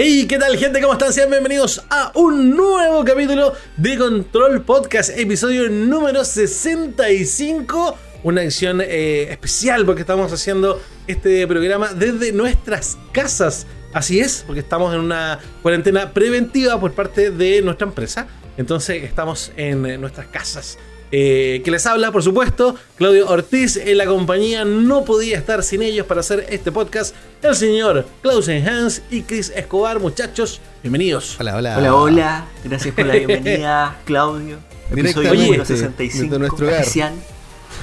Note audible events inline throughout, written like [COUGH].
Hey, ¿qué tal gente? ¿Cómo están? Sean bienvenidos a un nuevo capítulo de Control Podcast, episodio número 65. Una edición eh, especial porque estamos haciendo este programa desde nuestras casas. Así es, porque estamos en una cuarentena preventiva por parte de nuestra empresa. Entonces estamos en nuestras casas. Eh, que les habla, por supuesto, Claudio Ortiz. En la compañía no podía estar sin ellos para hacer este podcast. El señor Clausen Hans y Chris Escobar, muchachos, bienvenidos. Hola, hola. Hola, hola. Gracias por la [LAUGHS] bienvenida, Claudio. Episodio Oye, número desde- 65. desde nuestro hogar. especial.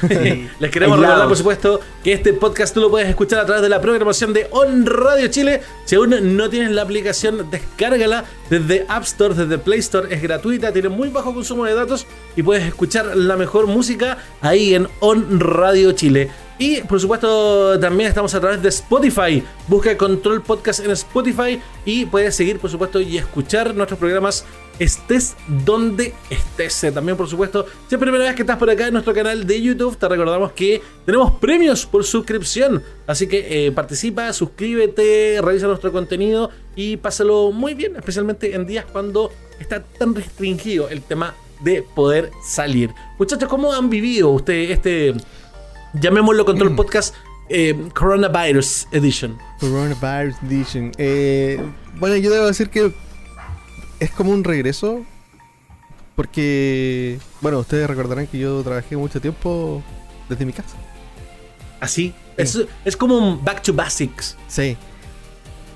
[LAUGHS] Les queremos recordar, por supuesto, que este podcast tú lo puedes escuchar a través de la programación de On Radio Chile. Si aún no tienes la aplicación, descárgala desde App Store, desde Play Store. Es gratuita, tiene muy bajo consumo de datos y puedes escuchar la mejor música ahí en On Radio Chile. Y por supuesto también estamos a través de Spotify. Busca Control Podcast en Spotify y puedes seguir por supuesto y escuchar nuestros programas estés donde estés. Eh, También por supuesto, si es primera vez que estás por acá en nuestro canal de YouTube, te recordamos que tenemos premios por suscripción. Así que eh, participa, suscríbete, revisa nuestro contenido y pásalo muy bien, especialmente en días cuando está tan restringido el tema de poder salir. Muchachos, ¿cómo han vivido ustedes este, llamémoslo Control Podcast eh, Coronavirus Edition? Coronavirus Edition. Eh, bueno, yo debo decir que es como un regreso. Porque, bueno, ustedes recordarán que yo trabajé mucho tiempo desde mi casa. Así, es, es como un back to basics. Sí.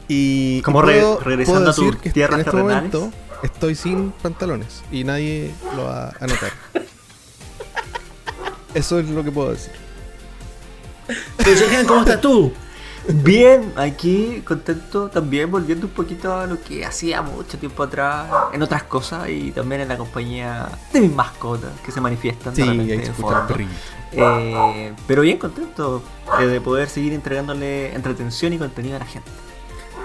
Y. Como y re- puedo- regresando puedo a tierras en este terrenales. momento estoy sin pantalones. Y nadie lo va a notar. [LAUGHS] Eso es lo que puedo decir. Pero, Sergio, ¿cómo estás tú? Bien, aquí contento también, volviendo un poquito a lo que hacía mucho tiempo atrás, en otras cosas y también en la compañía de mis mascotas que se manifiestan Sí, de repente ahí se escucha. Eh, pero bien contento eh, de poder seguir entregándole entretención y contenido a la gente.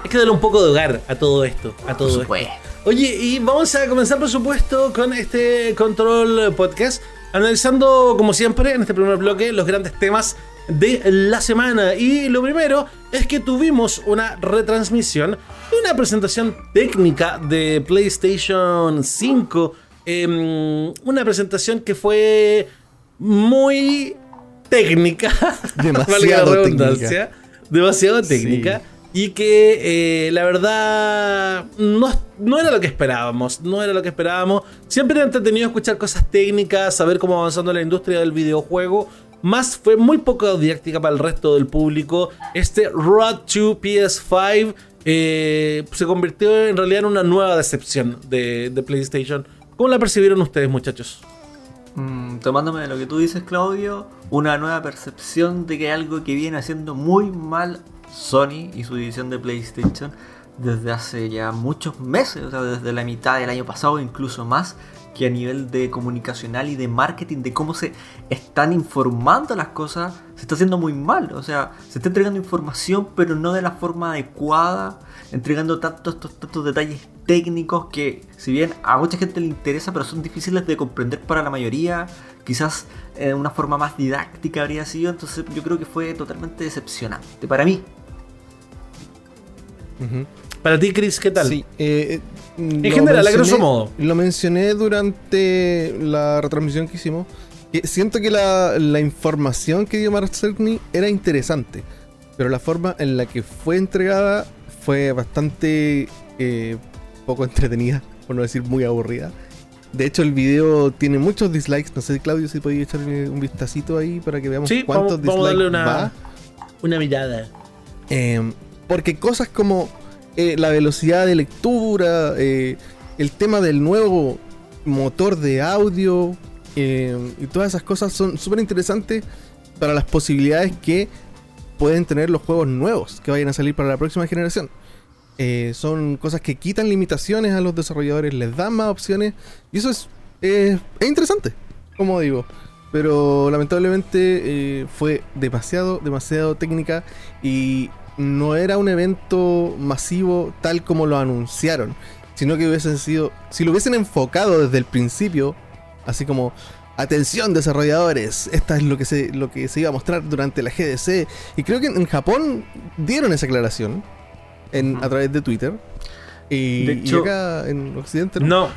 Es que darle un poco de hogar a todo esto, a todo Por esto. supuesto. Oye, y vamos a comenzar, por supuesto, con este Control Podcast, analizando, como siempre, en este primer bloque, los grandes temas de la semana. Y lo primero es que tuvimos una retransmisión de una presentación técnica de PlayStation 5. em, una presentación que fue muy técnica. Demasiado [LAUGHS] valga la técnica. redundancia, Demasiado Sí. técnica. Y que eh, la verdad no, no era lo que esperábamos. No era lo que esperábamos. Siempre era entretenido escuchar cosas técnicas, saber cómo avanzando la industria del videojuego. Más fue muy poco didáctica para el resto del público. Este Road to PS5 eh, se convirtió en realidad en una nueva decepción de, de PlayStation. ¿Cómo la percibieron ustedes, muchachos? Mm, tomándome de lo que tú dices, Claudio, una nueva percepción de que hay algo que viene haciendo muy mal Sony y su división de PlayStation desde hace ya muchos meses, o sea, desde la mitad del año pasado, incluso más, que a nivel de comunicacional y de marketing, de cómo se están informando las cosas, se está haciendo muy mal. O sea, se está entregando información, pero no de la forma adecuada, entregando tantos, tantos, tantos detalles técnicos que, si bien a mucha gente le interesa, pero son difíciles de comprender para la mayoría, quizás en una forma más didáctica habría sido, entonces yo creo que fue totalmente decepcionante para mí. Para ti, Chris, ¿qué tal? Sí, eh, en general, a grosso modo. Lo mencioné durante la retransmisión que hicimos. que siento que la, la información que dio Mark Cerny era interesante, pero la forma en la que fue entregada fue bastante eh, poco entretenida, por no decir muy aburrida. De hecho, el video tiene muchos dislikes. No sé, Claudio, si podía echarle un vistacito ahí para que veamos Sí, cuántos vamos, vamos a darle dislikes una, va. una mirada. Eh, porque cosas como eh, la velocidad de lectura, eh, el tema del nuevo motor de audio eh, y todas esas cosas son súper interesantes para las posibilidades que pueden tener los juegos nuevos que vayan a salir para la próxima generación. Son cosas que quitan limitaciones a los desarrolladores, les dan más opciones y eso es, es interesante, como digo. Pero lamentablemente fue demasiado, demasiado técnica y no era un evento masivo tal como lo anunciaron, sino que hubiesen sido, si lo hubiesen enfocado desde el principio, así como atención desarrolladores, esta es lo que se, lo que se iba a mostrar durante la GDC y creo que en Japón dieron esa aclaración en, a través de Twitter. Y, De y hecho- acá en Occidente No,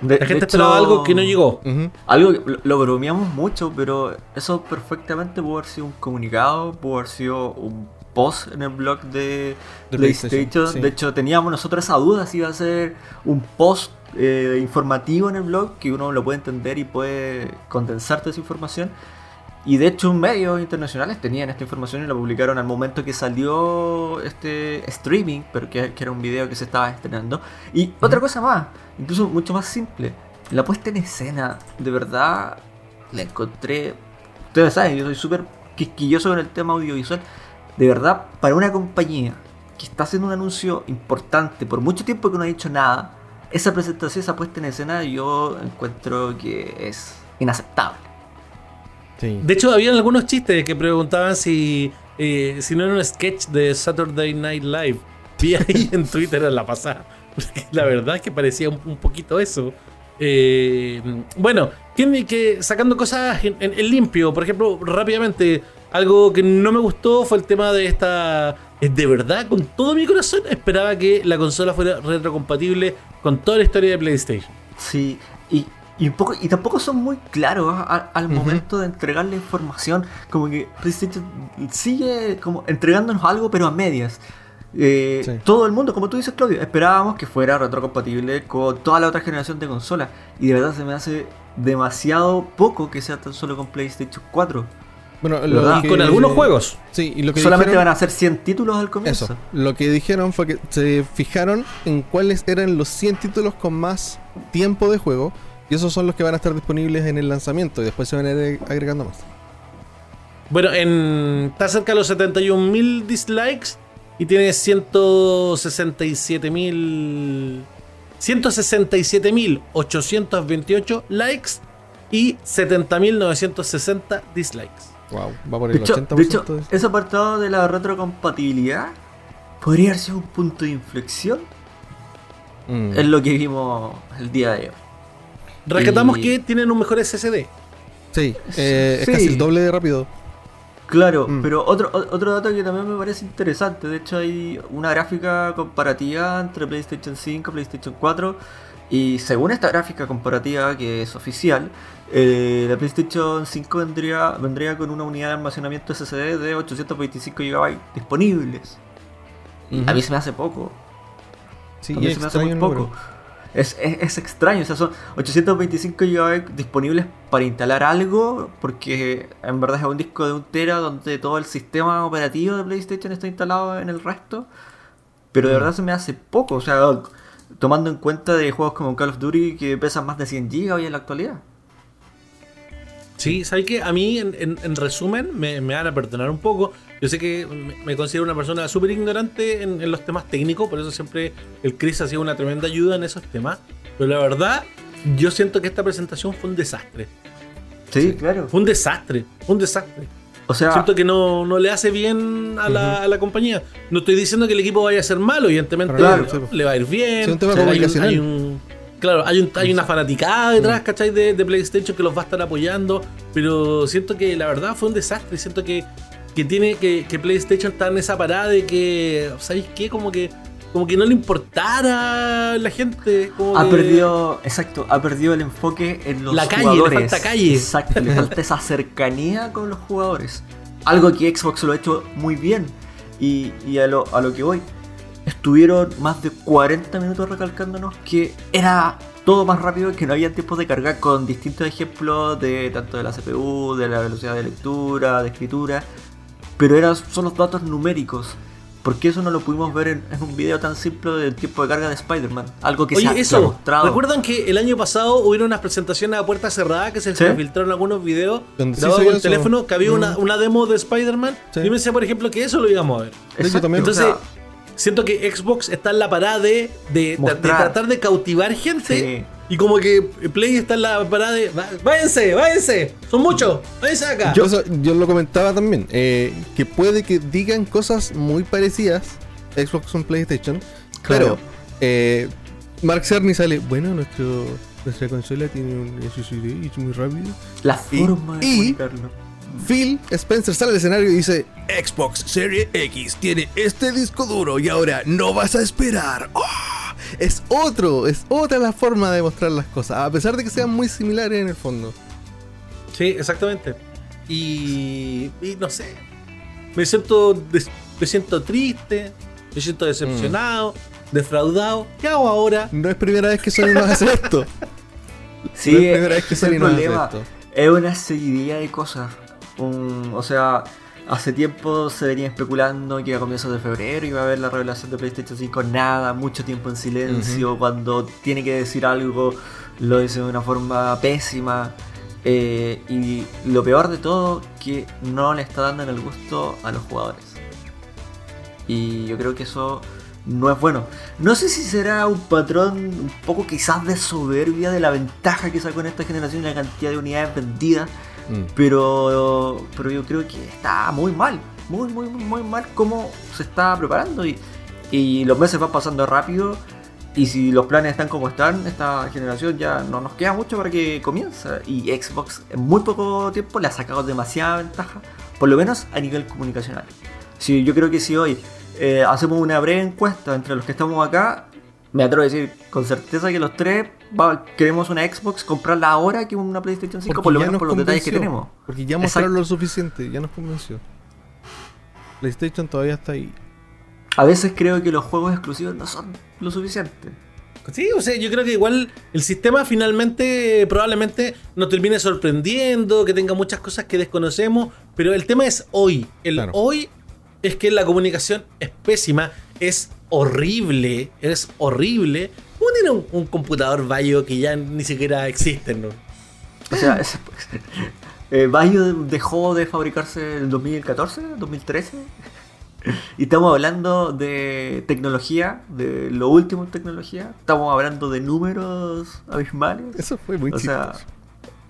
De- la gente esperaba algo que no llegó. Algo que lo, lo bromeamos mucho, pero eso perfectamente pudo haber sido un comunicado, pudo haber sido un post en el blog de, De PlayStation. PlayStation, sí. De hecho, teníamos nosotros esa duda si iba a ser un post eh, informativo en el blog, que uno lo puede entender y puede condensar toda esa información. Y de hecho, medios internacionales tenían esta información y la publicaron al momento que salió este streaming, pero que, que era un video que se estaba estrenando. Y otra cosa más, incluso mucho más simple, la puesta en escena, de verdad, la encontré. Ustedes saben, yo soy súper quisquilloso con el tema audiovisual. De verdad, para una compañía que está haciendo un anuncio importante por mucho tiempo que no ha dicho nada, esa presentación, esa puesta en escena, yo encuentro que es inaceptable. Sí. De hecho, habían algunos chistes que preguntaban si, eh, si no era un sketch de Saturday Night Live. Vi ahí [LAUGHS] en Twitter en la pasada. Porque la verdad es que parecía un, un poquito eso. Eh, bueno, tiene que sacando cosas en, en- en limpio. Por ejemplo, rápidamente, algo que no me gustó fue el tema de esta. De verdad, con todo mi corazón, esperaba que la consola fuera retrocompatible con toda la historia de PlayStation. Sí, y, y, un poco, y tampoco son muy claros a- al momento de entregar la información. Como que PlayStation sigue como entregándonos algo, pero a medias. Eh, Sí. Todo el mundo, como tú dices, Claudio, esperábamos que fuera retrocompatible con toda la otra generación de consolas. Y de verdad se me hace demasiado poco que sea tan solo con PlayStation 4. Bueno, con algunos juegos. Sí, y lo que Solamente dijeron- van a ser 100 títulos al comienzo. Eso, lo que dijeron fue que se fijaron en cuáles eran los 100 títulos con más tiempo de juego y esos son los que van a estar disponibles en el lanzamiento y después se van a ir agregando más. Bueno, en, está cerca de los 71.000 dislikes y tiene 167.000 167.828 likes y 70.960 dislikes. Wow, va por De el hecho, 80% de hecho, de- ese apartado de la retrocompatibilidad podría haber sido un punto de inflexión Mm. en lo que vimos el día de hoy. Rescatamos Y- que tienen un mejor SSD. Sí, eh, es casi el doble de rápido. Claro, Mm. pero otro, otro dato que también me parece interesante, de hecho hay una gráfica comparativa entre PlayStation 5 y PlayStation 4 y según esta gráfica comparativa que es oficial, eh, la PlayStation 5 vendría, vendría con una unidad de almacenamiento SSD de 825 GB disponibles. Y A mí se me hace poco. Sí, A mí se me hace muy poco. Es, es, es extraño, o sea, son 825 GB disponibles para instalar algo, porque en verdad es un disco de un tera donde todo el sistema operativo de PlayStation está instalado en el resto. Pero Mm. de verdad se me hace poco, o sea, tomando en cuenta de juegos como Call of Duty que pesan más de 100 GB hoy en la actualidad. Sí, ¿sabes qué? A mí, en, en- en resumen, me, me van a perdonar un poco. Yo sé que me, me considero una persona súper ignorante en, en los temas técnicos, por eso siempre el Chris ha sido una tremenda ayuda en esos temas. Pero la verdad, yo siento que esta presentación fue un desastre. Sí, claro. Fue un desastre, fue un desastre. O sea, Siento que no, no le hace bien a la, a la compañía. No estoy diciendo que el equipo vaya a ser malo, evidentemente Claro, le- sí. le va a ir bien. Sí, un tema hay, un, comunicacional. hay un- claro, hay, un- hay una fanaticada detrás, ¿cachai? De, de PlayStation que los va a estar apoyando. Pero siento que la verdad fue un desastre. Siento que, que tiene que, que PlayStation está en esa parada de que, ¿sabéis qué? Como que, como que no le importara a la gente. como ha que- perdido, exacto, ha perdido el enfoque en los La calle, le jugadores. falta calle. Exacto, le falta esa [LAUGHS] cercanía con los jugadores. Algo que Xbox lo ha hecho muy bien. Y, y a, lo, a lo que voy, estuvieron más de 40 minutos recalcándonos que era todo más rápido, que no había tiempos de carga con distintos ejemplos de tanto de la CPU, de la velocidad de lectura, de escritura. Pero eran son los datos numéricos. ¿Por qué eso no lo pudimos ver en, en un video tan simple del tiempo de carga de Spider-Man? Algo que se ha, Oye, se ha eso, mostrado. ¿recuerdan que el año pasado hubieron unas presentaciones a puerta cerrada que se Sí. filtraron algunos videos sí grabados se con el eso. teléfono que había una, Mm. una demo de Spider-Man? Sí. Yo pensé, por ejemplo, que eso lo íbamos a ver. También- Entonces, o sea, siento que Xbox está en la parada de, de- de- de Mostrar. tratar de cautivar gente. Sí. Y como que Play está en la parada de. "Va- Váyanse, váyanse, son muchos, váyanse acá. Yo, eso- yo lo comentaba también, eh, que puede que digan cosas muy parecidas Xbox con PlayStation, Claro. pero eh, Mark Cerny sale, bueno, nuestro, nuestra consola tiene un SSD y es muy rápido. La Y- forma de y- comunicarlo. Phil Spencer sale al escenario y dice, Xbox Series X tiene este disco duro y ahora no vas a esperar. ¡Ah! es otro, es otra la forma de mostrar las cosas, a pesar de que sean muy similares en el fondo. Sí, exactamente. Y, y no sé, me siento, des- me siento triste, me siento decepcionado, defraudado. ¿Qué hago ahora? No es primera vez que Sony nos hace esto. Sí, No es primera vez que Sony el nos hace problema. esto. Es una seguidilla de cosas. Un- o sea, hace tiempo se venía especulando que a comienzos de febrero iba a haber la revelación de PlayStation 5. Nada, mucho tiempo en silencio. Cuando tiene que decir algo, lo dice de una forma pésima. Eh, y lo peor de todo, que no le está dando en el gusto a los jugadores. Y yo creo que eso no es bueno. No sé si será un patrón un poco quizás de soberbia de la ventaja que sacó en esta generación y la cantidad de unidades vendidas. Mm. Pero, pero yo creo que está muy mal. Muy, muy, muy, mal cómo se está preparando. Y, y los meses van pasando rápido. Y si los planes están como están, esta generación ya no nos queda mucho para que comience. Y Xbox en muy poco tiempo le ha sacado demasiada ventaja. Por lo menos a nivel comunicacional. Si yo creo que si hoy eh, hacemos una breve encuesta entre los que estamos acá, me atrevo a decir con certeza que los tres va- queremos una Xbox, comprarla ahora que una PlayStation 5, Porque por lo ya menos nos por los detalles que tenemos. Porque ya Exacto. mostraron lo suficiente, ya nos convenció. PlayStation todavía está ahí. A veces creo que los juegos exclusivos no son lo suficiente. Sí, o sea, yo creo que igual el sistema finalmente probablemente nos termine sorprendiendo, que tenga muchas cosas que desconocemos, pero el tema es hoy. El Claro. hoy es que la comunicación es pésima, es horrible, es horrible. ¿Cómo tiene un, un computador Bayo que ya ni siquiera existen, no? O sea, es- [LAUGHS] eh, Bayo dejó de fabricarse en el 2014, 2013. Y estamos hablando de tecnología, de lo último en tecnología. Estamos hablando de números abismales. Eso fue muy O sea.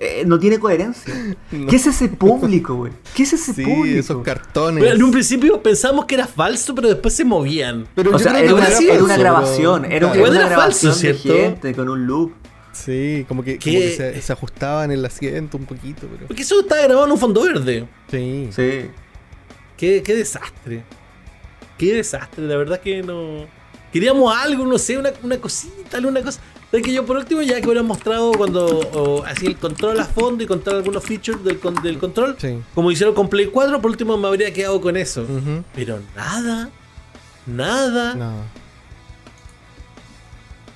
Eh, no tiene coherencia. [LAUGHS] No. ¿Qué es ese público, güey? ¿Qué es ese Sí, público? esos cartones. Pero en un principio pensamos que era falso, pero después se movían. Pero O sea, era una, era grabación, era, Claro. era una era falso, de con un loop. Sí, como que, ¿Qué? como que se, se ajustaban el asiento un poquito, pero. Porque eso está grabado en un fondo verde. Sí. Sí. Qué, qué desastre. Qué desastre, la verdad que no. Queríamos algo, no sé, una, una cosita, alguna cosa. Es que yo por último ya que hubieran mostrado cuando así el control a fondo y contar algunos features del, con- del control, Sí. como hicieron con Play 4, por último me habría quedado con eso. Pero nada, nada. No.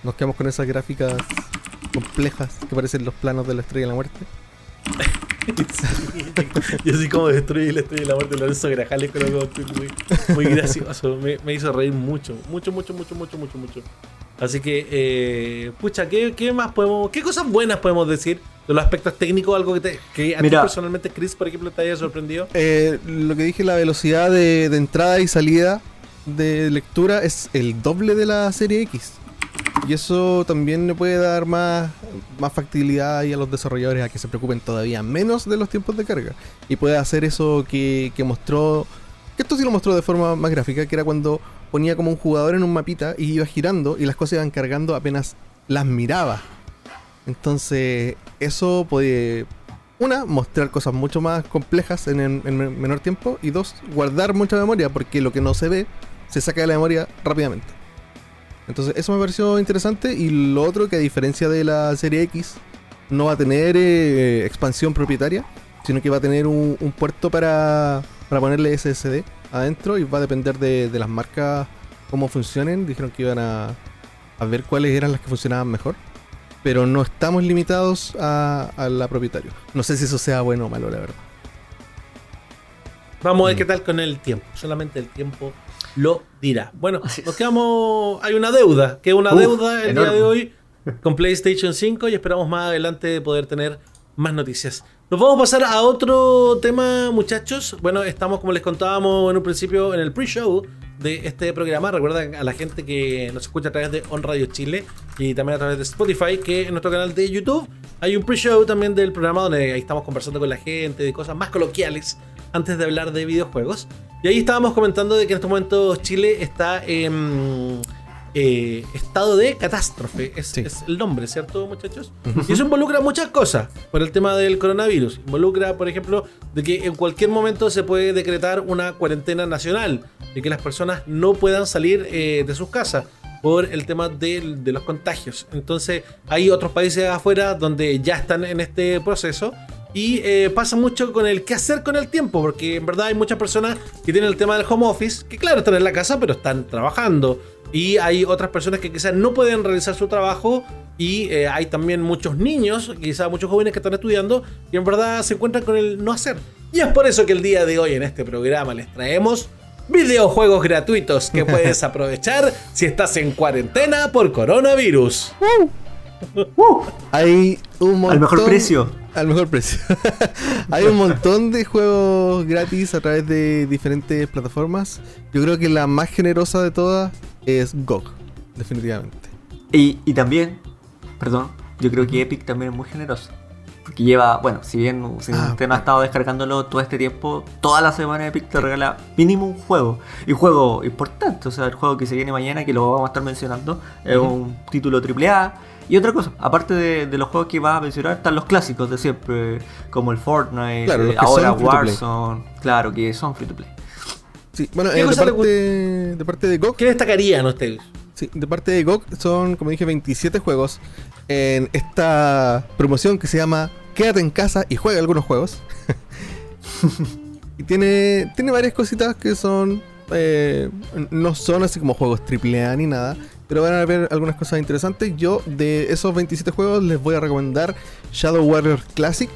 Nos quedamos con esas gráficas complejas que parecen los planos de la estrella de la muerte. [LAUGHS] Yo así como destruí la estrella de la muerte de Lorenzo Grajales, como estoy muy, muy gracioso. Me, me hizo reír mucho, mucho, mucho, mucho, mucho, mucho, mucho. Así que, eh, pucha, ¿qué, qué más podemos, qué cosas buenas podemos decir de los aspectos técnicos? Algo que, te, que a Mira. ti personalmente, Chris, por ejemplo, te haya sorprendido. Eh, lo que dije, la velocidad de, de entrada y salida de lectura es el doble de la serie X. Y eso también le puede dar más, más factibilidad ahí a los desarrolladores a que se preocupen todavía menos de los tiempos de carga. Y puede hacer eso que, que mostró, que esto sí lo mostró de forma más gráfica, que era cuando ponía como un jugador en un mapita y iba girando y las cosas iban cargando apenas las miraba. Entonces, eso puede, una, mostrar cosas mucho más complejas en, en- en men- menor tiempo. Y dos, guardar mucha memoria, porque lo que no se ve se saca de la memoria rápidamente. Entonces, eso me pareció interesante. Y lo otro, que a diferencia de la serie X, no va a tener eh, expansión propietaria, sino que va a tener un, un puerto para, para ponerle SSD adentro y va a depender de, de las marcas cómo funcionen. Dijeron que iban a, a ver cuáles eran las que funcionaban mejor. Pero no estamos limitados a, a la propietaria. No sé si eso sea bueno o malo, la verdad. Vamos a ver Mm. qué tal con el tiempo. Solamente el tiempo lo dirá. Bueno, nos quedamos. Hay una deuda, que es una Uf, deuda el enorme. día de hoy con PlayStation 5 y esperamos más adelante poder tener más noticias. Nos vamos a pasar a otro tema, muchachos. Bueno, estamos, como les contábamos en un principio, en el pre-show de este programa. Recuerda a la gente que nos escucha a través de On Radio Chile y también a través de Spotify, que en nuestro canal de YouTube hay un pre-show también del programa donde ahí estamos conversando con la gente de cosas más coloquiales antes de hablar de videojuegos. Y ahí estábamos comentando de que en estos momentos Chile está en eh, estado de catástrofe. Es, Sí. es el nombre, ¿cierto, muchachos? Y eso involucra muchas cosas por el tema del coronavirus. Involucra, por ejemplo, de que en cualquier momento se puede decretar una cuarentena nacional, de que las personas no puedan salir eh, de sus casas. por el tema de, de los contagios. Entonces hay otros países afuera donde ya están en este proceso. Y eh, pasa mucho con el qué hacer con el tiempo, porque en verdad hay muchas personas que tienen el tema del home office, que claro, están en la casa, pero están trabajando. Y hay otras personas que quizás no pueden realizar su trabajo. Y eh, hay también muchos niños, quizás muchos jóvenes que están estudiando, y en verdad se encuentran con el no hacer. Y es por eso que el día de hoy en este programa les traemos videojuegos gratuitos que puedes [LAUGHS] aprovechar si estás en cuarentena por coronavirus. Hay un montón. Al mejor precio. Al mejor precio. [LAUGHS] Hay un montón de juegos gratis a través de diferentes plataformas. Yo creo que la más generosa de todas es GOG, definitivamente. Y, y también, perdón, yo creo que Epic también es muy generoso. Porque lleva, bueno, si bien si Ah, usted no ha estado descargándolo todo este tiempo, toda la semana Epic te regala mínimo un juego. Y juego importante, o sea, el juego que se viene mañana, que lo vamos a estar mencionando, es un título AAA. Y otra cosa, aparte de, de los juegos que vas a mencionar, están los clásicos de siempre, como el Fortnite, Claro, eh, ahora. Warzone, claro, que son free to play. Sí, bueno, ¿Qué eh, de, parte, de parte de GOG, ¿Qué destacarían ustedes? sí, de parte de GOG son, como dije, 27 juegos en esta promoción que se llama Quédate en casa y juega algunos juegos. [LAUGHS] y tiene, tiene varias cositas que son. eh, no son así como juegos AAA ni nada. Pero van a haber algunas cosas interesantes. Yo, de esos 27 juegos, les voy a recomendar Shadow Warrior Classic.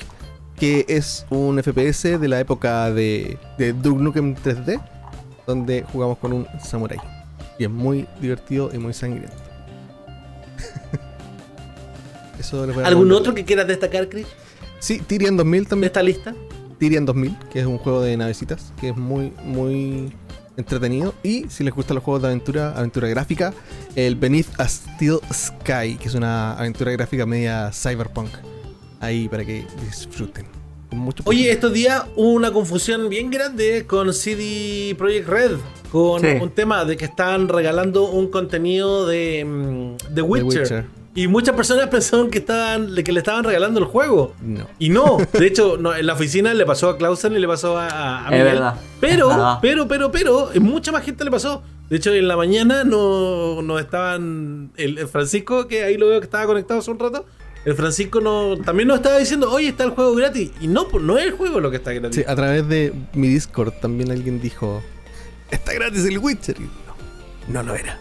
Que es un FPS de la época de, de Duke Nukem 3D. Donde jugamos con un samurai. Y es muy divertido y muy sangriento. [LAUGHS] Eso ¿Algún otro que quieras destacar, Chris, Sí, Tyrion 2000 de también. esta lista? Tyrion 2000, que es un juego de navecitas, que es muy, muy entretenido. Y si les gustan los juegos de aventura, aventura gráfica, el Beneath a Steel Sky, que es una aventura gráfica media cyberpunk. Ahí para que disfruten. Mucho Oye, estos días hubo una confusión bien grande con CD Projekt Red, con Sí. un tema de que estaban regalando un contenido de mm, The Witcher. Witcher. Y muchas personas [LAUGHS] pensaron que, estaban, que le estaban regalando el juego. No. Y no, [LAUGHS] de hecho, no, en la oficina le pasó a Clausen y le pasó a, a- Es verdad, Pero, es verdad. pero, pero, pero, mucha más gente le pasó. De hecho, en la mañana no, no estaban. El, el Francisco, que ahí lo veo que estaba conectado hace un rato. El Francisco no, también nos estaba diciendo, oye, está el juego gratis. Y no, pues no es el juego lo que está gratis. Sí, a través de mi Discord también alguien dijo: Está gratis el Witcher. Y no, no lo era.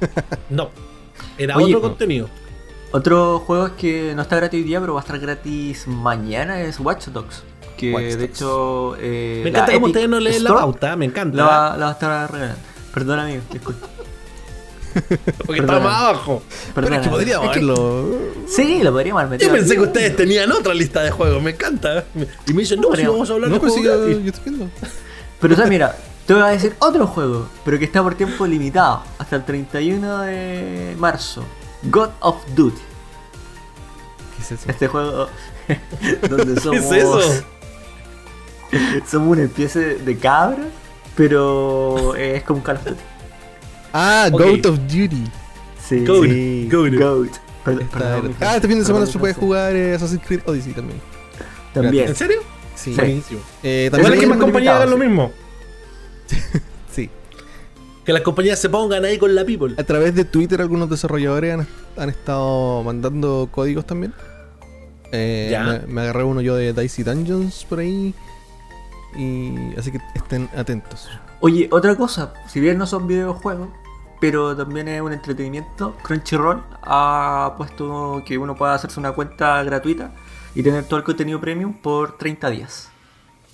[LAUGHS] No. Era Oye, otro contenido. Otro juego es que no está gratis hoy día, pero va a estar gratis mañana, es Watch Dogs. Que Watch de Dogs. hecho. eh, Me encanta como ustedes no leen la pauta, me encanta. La va, la va a estar regalando. Perdón, amigo, disculpa. [LAUGHS] porque perdona. está más abajo. Pero es que podríamos Es que- verlo. Sí, lo podríamos haber Yo metido. pensé aquí. que ustedes tenían otra lista de juegos, me encanta. Y me dicen, no, si vamos a hablar No, de pues juegos yo, yo estoy viendo. Pero o sea, mira, te voy a decir otro juego, pero que está por tiempo limitado, hasta el 31 de marzo. God of Duty. ¿Qué es eso? Este juego [LAUGHS] donde somos. es eso? [LAUGHS] Somos una especie de cabra, pero es como un Call of Duty. Ah. Goat of Duty. Sí, Goat, sí. Goat. Goat. Perdón, Está- perdón, mi ah, este fin de semana perdón, se puede jugar eh, Assassin's Creed Odyssey también. También. ¿En serio? Sí. Sí. Buenísimo. Eh, Igual también es que más compañías hagan lo mismo. [LAUGHS] sí. Que las compañías se pongan ahí con la people. A través de Twitter algunos desarrolladores han, han estado mandando códigos también. Eh, Ya. Me, me agarré uno yo de Dicey Dungeons por ahí. Y así que estén atentos. Oye, otra cosa, si bien no son videojuegos, pero también es un entretenimiento, Crunchyroll ha puesto que uno pueda hacerse una cuenta gratuita y tener todo el contenido premium por 30 días.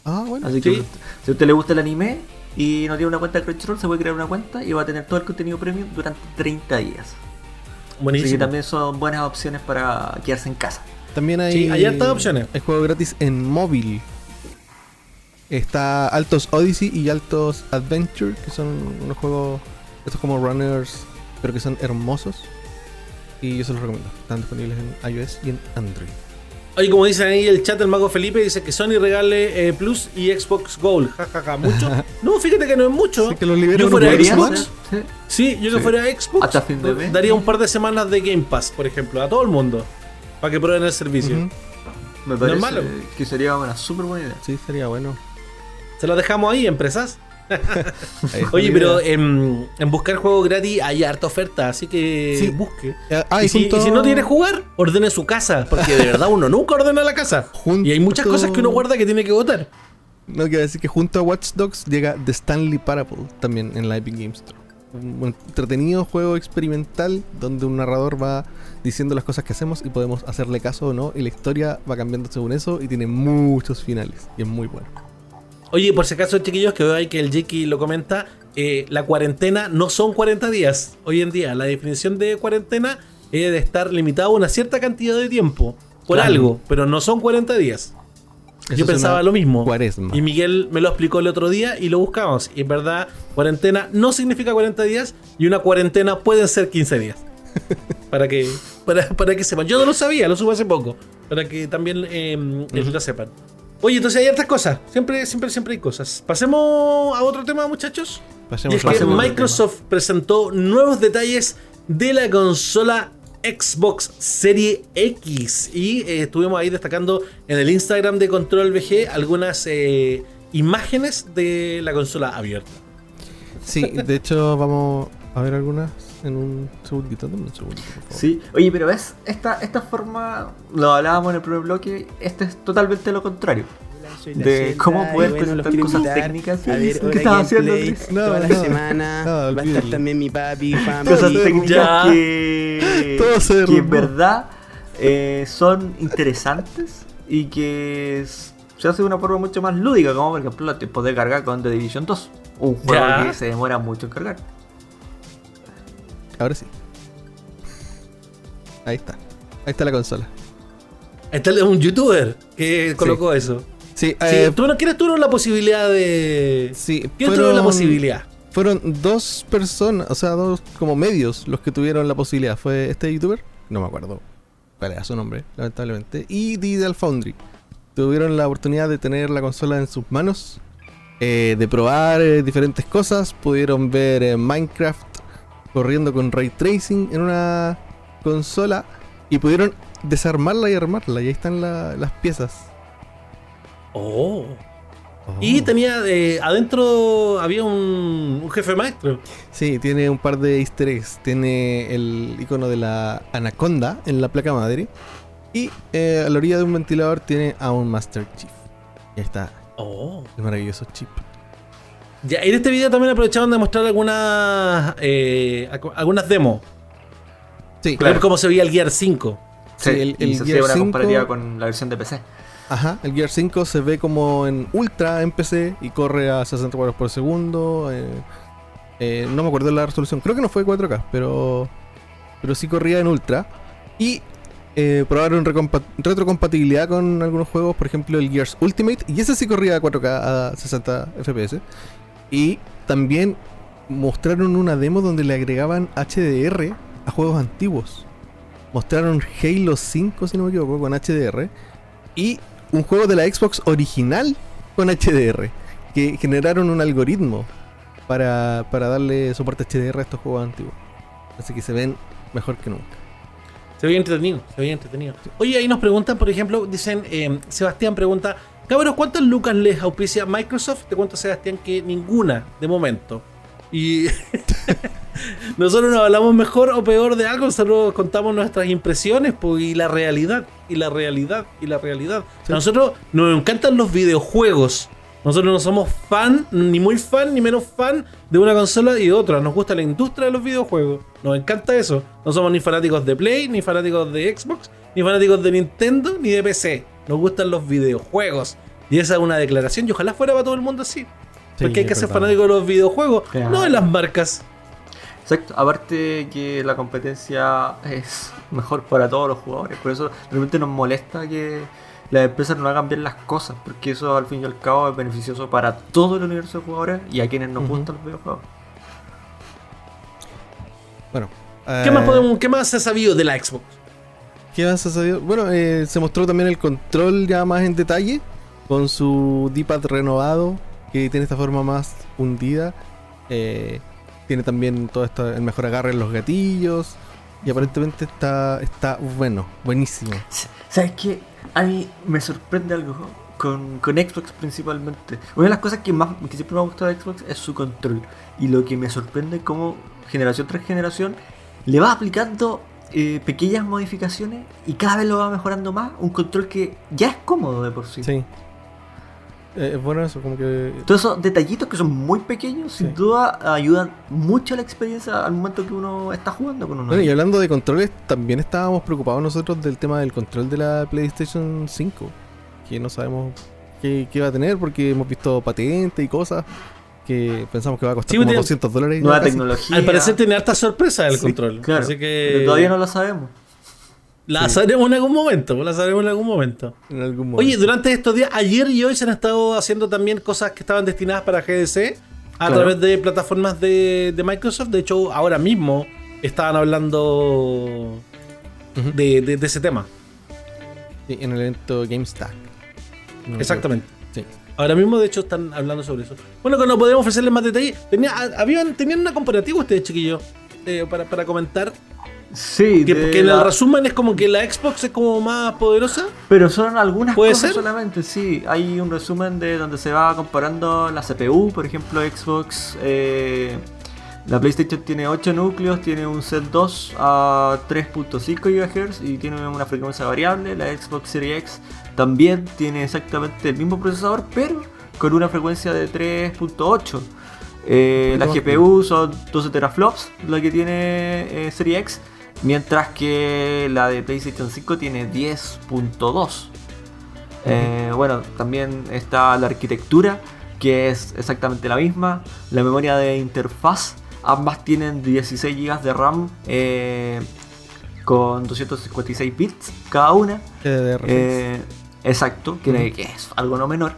Ah, bueno. Así que Sí. si a usted le gusta el anime y no tiene una cuenta de Crunchyroll, se puede crear una cuenta y va a tener todo el contenido premium durante 30 días. Así que Buenísimo. también son buenas opciones para quedarse en casa. También hay. Sí, hay hartas opciones. Hay juegos gratis en móvil. Está Altos Odyssey y Altos Adventure, que son unos juegos. Estos como runners, pero que son hermosos. Y yo se los recomiendo. Están disponibles en iOS y en Android. Oye, como dicen ahí el chat, el mago Felipe dice que Sony regale eh, Plus y Xbox Gold. Ja, ja, ja. ¿Mucho? [LAUGHS] No, fíjate que no es mucho. Que liberen Yo fuera Xbox. sí. Sí, yo que Sí. fuera Xbox. Hasta fin de mes. Daría un par de semanas de Game Pass, por ejemplo, a todo el mundo. Para que prueben el servicio. Ujú. Me parece malo. que sería una súper buena idea. Sí, sería bueno. Se lo dejamos ahí, empresas. Oye, pero en, en buscar juegos gratis hay harta oferta, así que Sí. busque. Eh, ah, y, y si, junto- y si no tiene jugar, ordene su casa, porque de verdad uno nunca ordena la casa. Junto- Y hay muchas cosas que uno guarda que tiene que votar. No quiero decir que junto a Watch Dogs llega The Stanley Parable también en la Epic Games Store. Un entretenido juego experimental donde un narrador va diciendo las cosas que hacemos y podemos hacerle caso o no. Y la historia va cambiando según eso y tiene muchos finales. Y es muy bueno. Oye, por si acaso, chiquillos, que veo ahí que el Jiki lo comenta, eh, la cuarentena no son 40 días. Hoy en día, la definición de cuarentena es de estar limitado a una cierta cantidad de tiempo. Por Claro. algo, pero no son 40 días. Eso Yo pensaba lo mismo. Cuaresma. Y Miguel me lo explicó el otro día y lo buscamos. Y en verdad, cuarentena no significa 40 días y una cuarentena pueden ser 15 días. [LAUGHS] para que para, para que sepan. Yo no lo sabía, lo supe hace poco. Para que también eh, lo sepan. Oye, entonces hay otras cosas. Siempre, siempre, siempre hay cosas. Pasemos a otro tema, muchachos. Pasemos y es que Microsoft presentó nuevos detalles de la consola Xbox Serie X. Y eh, estuvimos ahí destacando en el Instagram de Control VG algunas eh, imágenes de la consola abierta. Sí, de hecho vamos a ver algunas en un segundito. Dame un segundito, por favor. Sí, oye, pero ves, esta, esta forma, lo hablábamos en el primer bloque, este es totalmente lo contrario. De Zelda, cómo poder bueno, presentar cosas invitar técnicas. A ver, [LAUGHS] ¿Qué estabas haciendo, Chris? No, toda la semana. no, Va a estar también mi papi, [LAUGHS] fam. Cosas Ya. técnicas que, [LAUGHS] Todo se que derrumbó. en verdad eh, son interesantes y que se hace de una forma mucho más lúdica, como por ejemplo los tiempos de carga con The Division 2. Un juego Ya. que se demora mucho en cargar. Ahora sí. Ahí está. Ahí está la consola. Ahí está un youtuber que colocó eso. Sí, Sí, eh, ¿tú no quieres tú la posibilidad de. sí, ¿Quién tuvo la posibilidad? Fueron dos personas, o sea, dos como medios los que tuvieron la posibilidad. Fue este youtuber, no me acuerdo cuál era su nombre, lamentablemente, y Digital Foundry. Tuvieron la oportunidad de tener la consola en sus manos, eh, de probar eh, diferentes cosas. Pudieron ver eh, Minecraft corriendo con ray tracing en una consola y pudieron desarmarla y armarla. Y ahí están la- las piezas. Oh. Y tenía eh, adentro había un, un jefe maestro. Sí, tiene un par de easter eggs. Tiene el icono de la anaconda en la placa madre. Y eh, a la orilla de un ventilador tiene a un Master Chief. Y ahí está Oh. el maravilloso chip. Ya, en este video también aprovecharon de mostrar algunas eh, algu- algunas demos. Sí, Ver cómo se veía el Gear 5. Sí, Sí, el- y el se Gear hacía una 5 comparativa con la versión de PC. Ajá, el Gear 5 se ve como en ultra en PC y corre a 60 cuadros por segundo. eh, eh, no me acuerdo la resolución, creo que no fue 4K, pero, pero sí corría en ultra. Y eh, probaron retrocompatibilidad con algunos juegos, por ejemplo el Gears Ultimate, y ese sí corría a 4K a 60 FPS. Y también mostraron una demo donde le agregaban HDR a juegos antiguos. Mostraron Halo 5, si no me equivoco, con HDR. Y un juego de la Xbox original con HDR. Que generaron un algoritmo para, para darle soporte HDR a estos juegos antiguos. Así que se ven mejor que nunca. Se veía entretenido, se veía entretenido. Oye, ahí nos preguntan, por ejemplo, dicen, eh, Sebastián pregunta, cabros, ¿cuántas lucas les auspicia Microsoft? Te cuento, Sebastián, que ninguna, de momento. Y [LAUGHS] nosotros no hablamos mejor o peor de algo, nosotros contamos nuestras impresiones pues, y la realidad, y la realidad, y la realidad. Sí. A nosotros nos encantan los videojuegos. Nosotros no somos fan, ni muy fan, ni menos fan de una consola y de otra. Nos gusta la industria de los videojuegos. Nos encanta eso. No somos ni fanáticos de Play, ni fanáticos de Xbox, ni fanáticos de Nintendo, ni de PC. Nos gustan los videojuegos. Y esa es una declaración y ojalá fuera para todo el mundo así. Porque hay que ser fanático de los videojuegos, Claro. no de las marcas. Exacto, aparte que la competencia es mejor para todos los jugadores, por eso realmente nos molesta que las empresas no hagan bien las cosas, porque eso al fin y al cabo es beneficioso para todo el universo de jugadores y a quienes nos gustan los videojuegos. Bueno. ¿Qué más eh, podemos, qué más se ha sabido de la Xbox? ¿Qué más ha? Bueno, eh, se mostró también el control ya más en detalle. Con su D-pad renovado. Que tiene esta forma más hundida. Eh, tiene también todo esto, el mejor agarre en los gatillos. Y aparentemente está, está bueno, buenísimo. ¿Sabes qué? A mí me sorprende algo con, con Xbox principalmente. Una de las cosas que más que siempre me ha gustado de Xbox es su control. Y lo que me sorprende es cómo generación tras generación le va aplicando eh, pequeñas modificaciones y cada vez lo va mejorando más. Un control que ya es cómodo de por sí. Sí. Eh, es bueno eso, como que. Todos esos detallitos que son muy pequeños, sin duda ayudan mucho a la experiencia al momento que uno está jugando con uno. Bueno, y hablando de controles, también estábamos preocupados nosotros del tema del control de la PlayStation 5. Que no sabemos qué, qué va a tener porque hemos visto patentes y cosas que pensamos que va a costar Sí, como tiene 200 dólares. Nueva casi. tecnología. Al parecer tiene harta sorpresa el Sí, control. Claro, Así que pero todavía no lo sabemos. la Sí. sabremos en algún momento. La sabremos en algún momento. En algún momento. Oye, durante estos días, ayer y hoy se han estado haciendo también cosas que estaban destinadas para GDC a Claro. través de plataformas de, de Microsoft. De hecho, ahora mismo estaban hablando de, de- de ese tema. Sí, en el evento GameStack. No me Exactamente. Ahora mismo, de hecho, están hablando sobre eso. Bueno, que no podemos ofrecerles más detalles. Tenía, habían, tenían una comparativa ustedes, chiquillos, eh, para, para comentar. Sí, Que, porque en la- el resumen es como que la Xbox es como más poderosa. Pero son algunas ¿Puede cosas ser? solamente, sí. Hay un resumen de donde se va comparando la CPU, por ejemplo, Xbox. eh, la PlayStation tiene 8 núcleos, tiene un set 2 a 3.5 GHz y tiene una frecuencia variable. La Xbox Series X también tiene exactamente el mismo procesador, pero con una frecuencia de 3.8. Eh, la GPU son 12 teraflops, la que tiene eh, Serie X, mientras que la de PlayStation 5 tiene 10.2. Eh, bueno, también está la arquitectura, que es exactamente la misma. La memoria de interfaz, ambas tienen 16 GB de RAM eh, con 256 bits cada una. GDDR6. Eh, exacto, que, que es algo no menor.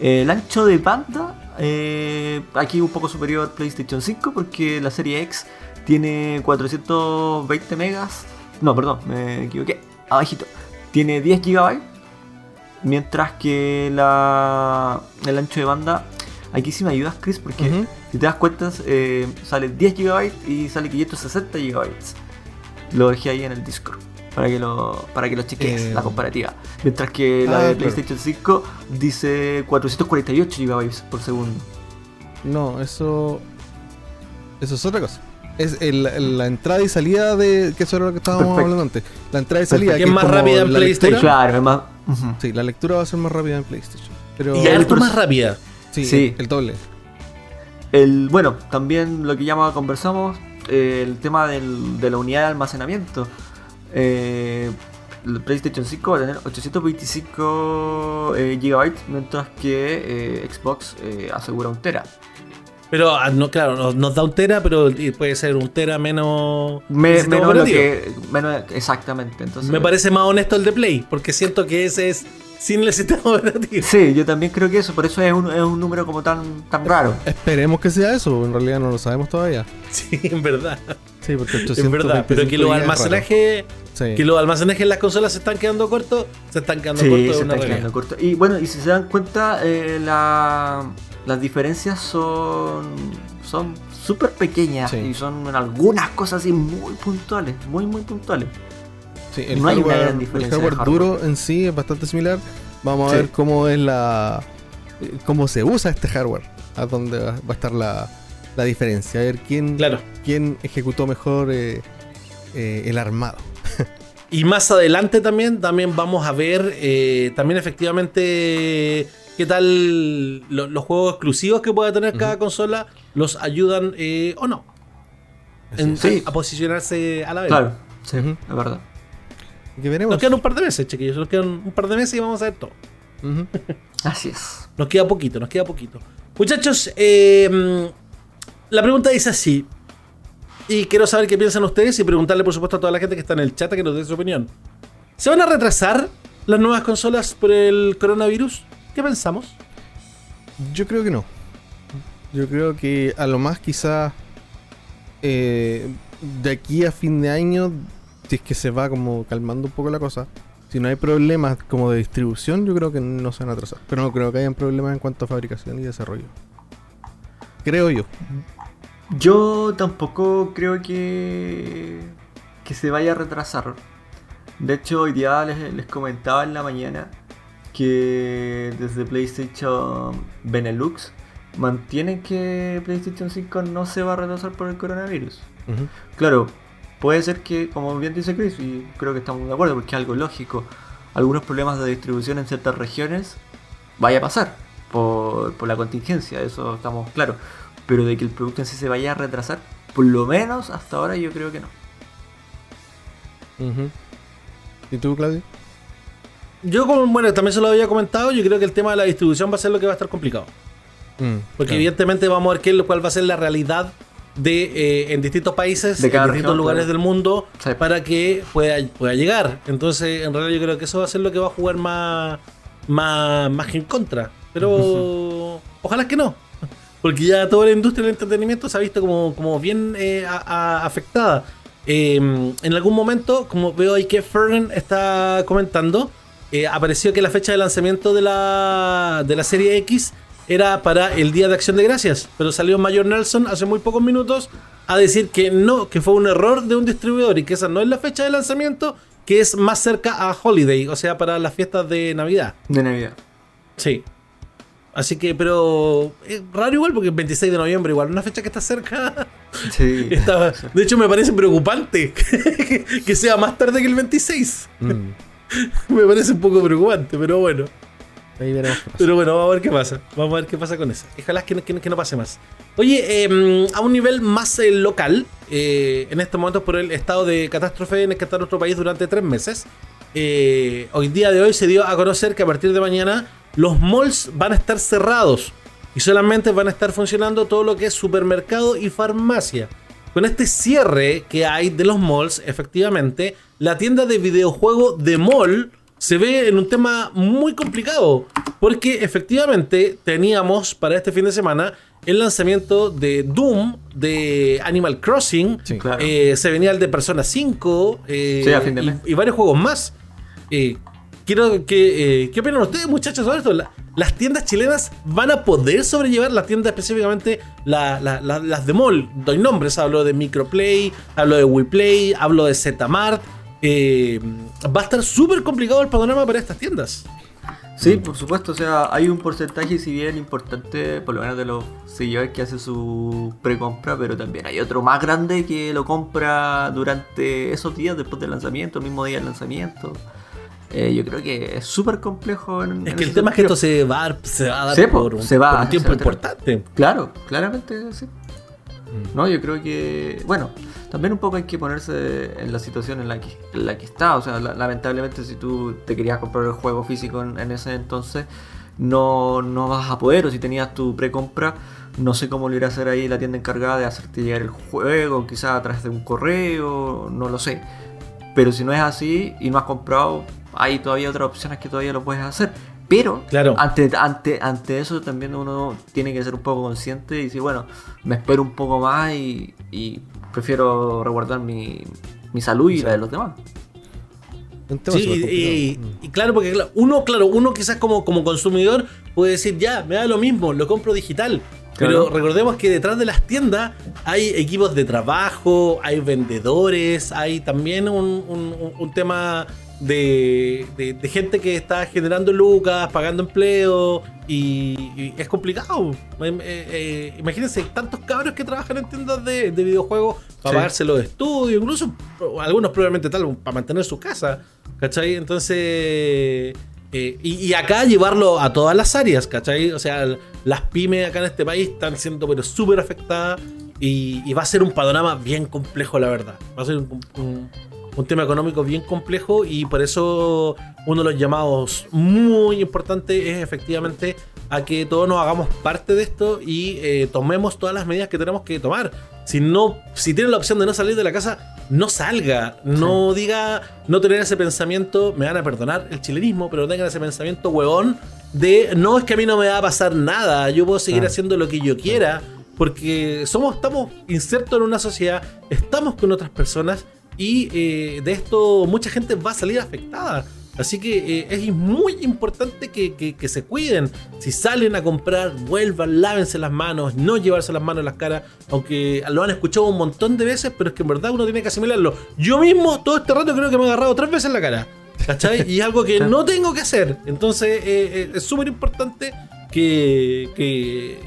Eh, el ancho de banda, eh, aquí un poco superior al PlayStation 5 porque la serie X tiene 420 megas. No, perdón, me equivoqué. Abajito. Tiene 10 GB. Mientras que la, el ancho de banda... Aquí sí me ayudas, Chris, porque si te das cuenta, eh, sale 10 GB y sale 560 GB. Lo dejé ahí en el Discord. Para que lo, para que lo cheques, Eh, la comparativa. Mientras que la ah, de claro. PlayStation 5 dice 448 GB por segundo. No, eso. Eso es otra cosa. Es el- el- la entrada y salida de. Que eso era lo que estábamos Perfecto. hablando antes. La entrada y salida. Que es más rápida en la PlayStation. lectura- Claro, es más. Sí, la lectura va a ser más rápida en PlayStation. Pero. Y harto más rápida. Sí, Sí. El, el doble. El, bueno, también lo que ya conversamos, eh, el tema del- de la unidad de almacenamiento. Eh, el PlayStation 5 va a tener 825 eh, GB, mientras que eh, Xbox eh, asegura un tera. Pero, ah, no, claro, nos, da un tera, pero puede ser un tera menos. Me- menos lo operativo. que. Menos, exactamente. Entonces, Me parece más honesto el de Play, porque siento que ese es sin el sistema operativo. Sí, yo también creo que eso, por eso es un, es un número como tan, tan raro. Esperemos que sea eso. En realidad no lo sabemos todavía. Sí, en verdad. Sí, porque En verdad. Pero que los almacenajes. Sí. Que los almacenajes en las consolas se están quedando cortos, se están quedando Sí, cortos se de una está realidad. quedando corto. Y bueno, y si se dan cuenta, eh, la- las diferencias son son súper pequeñas Sí. y son en algunas cosas así muy puntuales, muy muy puntuales. Sí, el No hay una hardware, gran el diferencia de hardware hardware. duro en sí es bastante similar. Vamos a Sí. ver cómo es la. eh, cómo se usa este hardware. A dónde va a estar la, la diferencia. A ver quién, Claro. quién ejecutó mejor eh, eh, el armado. [LAUGHS] Y más adelante también, también vamos a ver eh, también efectivamente qué tal lo- los juegos exclusivos que pueda tener cada consola los ayudan eh, o no en- Sí. a posicionarse a la vez. Claro, sí, es verdad. Y que veremos. Nos quedan un par de meses, chiquillos. Nos quedan un par de meses y vamos a ver todo. [LAUGHS] Así es. Nos queda poquito, nos queda poquito. Muchachos, eh, la pregunta dice así. Y quiero saber qué piensan ustedes y preguntarle, por supuesto, a toda la gente que está en el chat a que nos dé su opinión. ¿Se van a retrasar las nuevas consolas por el coronavirus? ¿Qué pensamos? Yo creo que no. Yo creo que a lo más quizás eh, de aquí a fin de año, si es que se va como calmando un poco la cosa, si no hay problemas como de distribución, yo creo que no se van a atrasar. Pero no creo que hayan problemas en cuanto a fabricación y desarrollo. Creo yo. Yo tampoco creo que, que se vaya a retrasar. De hecho, hoy día les, les comentaba en la mañana que desde PlayStation Benelux mantienen que PlayStation 5 no se va a retrasar por el coronavirus. Claro, puede ser que, como bien dice Chris, y creo que estamos de acuerdo porque es algo lógico, algunos problemas de distribución en ciertas regiones vaya a pasar por, por la contingencia, eso estamos claros. Pero de que el producto en sí se vaya a retrasar, por lo menos hasta ahora yo creo que no. ¿Y tú, Claudio? Yo, como bueno, también se lo había comentado, yo creo que el tema de la distribución va a ser lo que va a estar complicado. Mm, Porque claro. evidentemente vamos a ver qué, es lo cuál va a ser la realidad de eh, en distintos países, De en distintos región, lugares claro. del mundo, Sí. para que pueda, pueda llegar. Entonces, en realidad yo creo que eso va a ser lo que va a jugar más, más, más que en contra. Pero ojalá que no. Porque ya toda la industria del entretenimiento se ha visto como, como bien eh, a- a- afectada. Eh, en algún momento, como veo ahí que Fernan está comentando, eh, apareció que la fecha de lanzamiento de la, de la serie X era para el Día de Acción de Gracias, pero salió Mayor Nelson hace muy pocos minutos a decir que no, que fue un error de un distribuidor y que esa no es la fecha de lanzamiento, que es más cerca a Holiday, o sea, para las fiestas de Navidad. De Navidad. Sí. Así que, pero es raro igual porque el 26 de noviembre, igual una fecha que está cerca. [LAUGHS] Sí. [LAUGHS] Está- de hecho, me parece preocupante [LAUGHS] que, que sea más tarde que el 26. Mm. Me parece un poco preocupante, pero bueno. Pero bueno, vamos a ver qué pasa. Vamos a ver qué pasa con eso. Ojalá que no, que que no pase más. Oye, eh, a un nivel más eh, local, eh, en estos momentos por el estado de catástrofe en el que está nuestro país durante tres meses, eh, hoy día de hoy se dio a conocer que a partir de mañana los malls van a estar cerrados y solamente van a estar funcionando todo lo que es supermercado y farmacia. Con este cierre que hay de los malls, efectivamente, la tienda de videojuego de mall se ve en un tema muy complicado. Porque efectivamente teníamos para este fin de semana el lanzamiento de Doom, de Animal Crossing, Sí. Claro. eh, se venía el de Persona 5 eh, Sí, a fin de y- mes. y, varios juegos más. Eh, quiero que. ¿Qué opinan ustedes, muchachos, sobre esto? La- las tiendas chilenas van a poder sobrellevar las tiendas específicamente la- la- la- las de mall. Doy nombres, hablo de Microplay, hablo de WePlay, hablo de Zmart. Eh, va a estar súper complicado el panorama para estas tiendas. Sí, por supuesto, o sea, hay un porcentaje, si bien importante, por lo menos de los seguidores que hace su precompra, pero también hay otro más grande que lo compra durante esos días después del lanzamiento, el mismo día del lanzamiento. Eh, yo creo que es súper complejo. En, Es en que el tema es que esto se va a dar, se va a dar Sí, por, un, se va, por un tiempo se va a importante. Claro, claramente sí. No, yo creo que, bueno, también un poco hay que ponerse en la situación en la que, en la que está. O sea, la- lamentablemente si tú te querías comprar el juego físico en, en ese entonces, no, no vas a poder. O si tenías tu precompra, no sé cómo lo irá a hacer ahí la tienda encargada de hacerte llegar el juego, quizás a través de un correo, no lo sé. Pero si no es así y no has comprado, hay todavía otras opciones que todavía lo puedes hacer. Pero Claro. ante, ante, ante eso también uno tiene que ser un poco consciente y decir, bueno, me espero un poco más y, y prefiero resguardar mi, mi salud y la de los demás. Sí, súper y, claro, porque uno, claro, uno quizás como, como consumidor puede decir, ya, me da lo mismo, lo compro digital. Pero Claro. recordemos que detrás de las tiendas hay equipos de trabajo, hay vendedores, hay también un, un- un tema de, de- de gente que está generando lucas, pagando empleo y, y es complicado. Eh, eh, imagínense, tantos cabros que trabajan en tiendas de, de videojuegos para Sí. pagarse los estudios, incluso algunos probablemente tal, para mantener su casa. ¿Cachai? Entonces. eh, y, y acá llevarlo a todas las áreas, ¿cachai? O sea, las pymes acá en este país están siendo pero súper afectadas y, y va a ser un panorama bien complejo, la verdad. Va a ser un, un- un tema económico bien complejo y por eso uno de los llamados muy importantes es efectivamente a que todos nos hagamos parte de esto y eh, tomemos todas las medidas que tenemos que tomar. Si no, si tiene la opción de no salir de la casa, no salga. No diga, no tener ese pensamiento, me van a perdonar el chilenismo, pero tengan ese pensamiento huevón de no es que a mí no me va a pasar nada, yo puedo seguir Ah. haciendo lo que yo quiera, porque somos, estamos insertos en una sociedad, estamos con otras personas y eh, de esto mucha gente va a salir afectada. Así que eh, es muy importante que, que- que se cuiden. Si salen a comprar, vuelvan, lávense las manos, no llevarse las manos en las caras, aunque lo han escuchado un montón de veces, pero es que en verdad uno tiene que asimilarlo. Yo mismo todo este rato creo que me he agarrado tres veces en la cara. ¿Cachai? Y es algo que [LAUGHS] no tengo que hacer. Entonces eh, es súper importante que, que,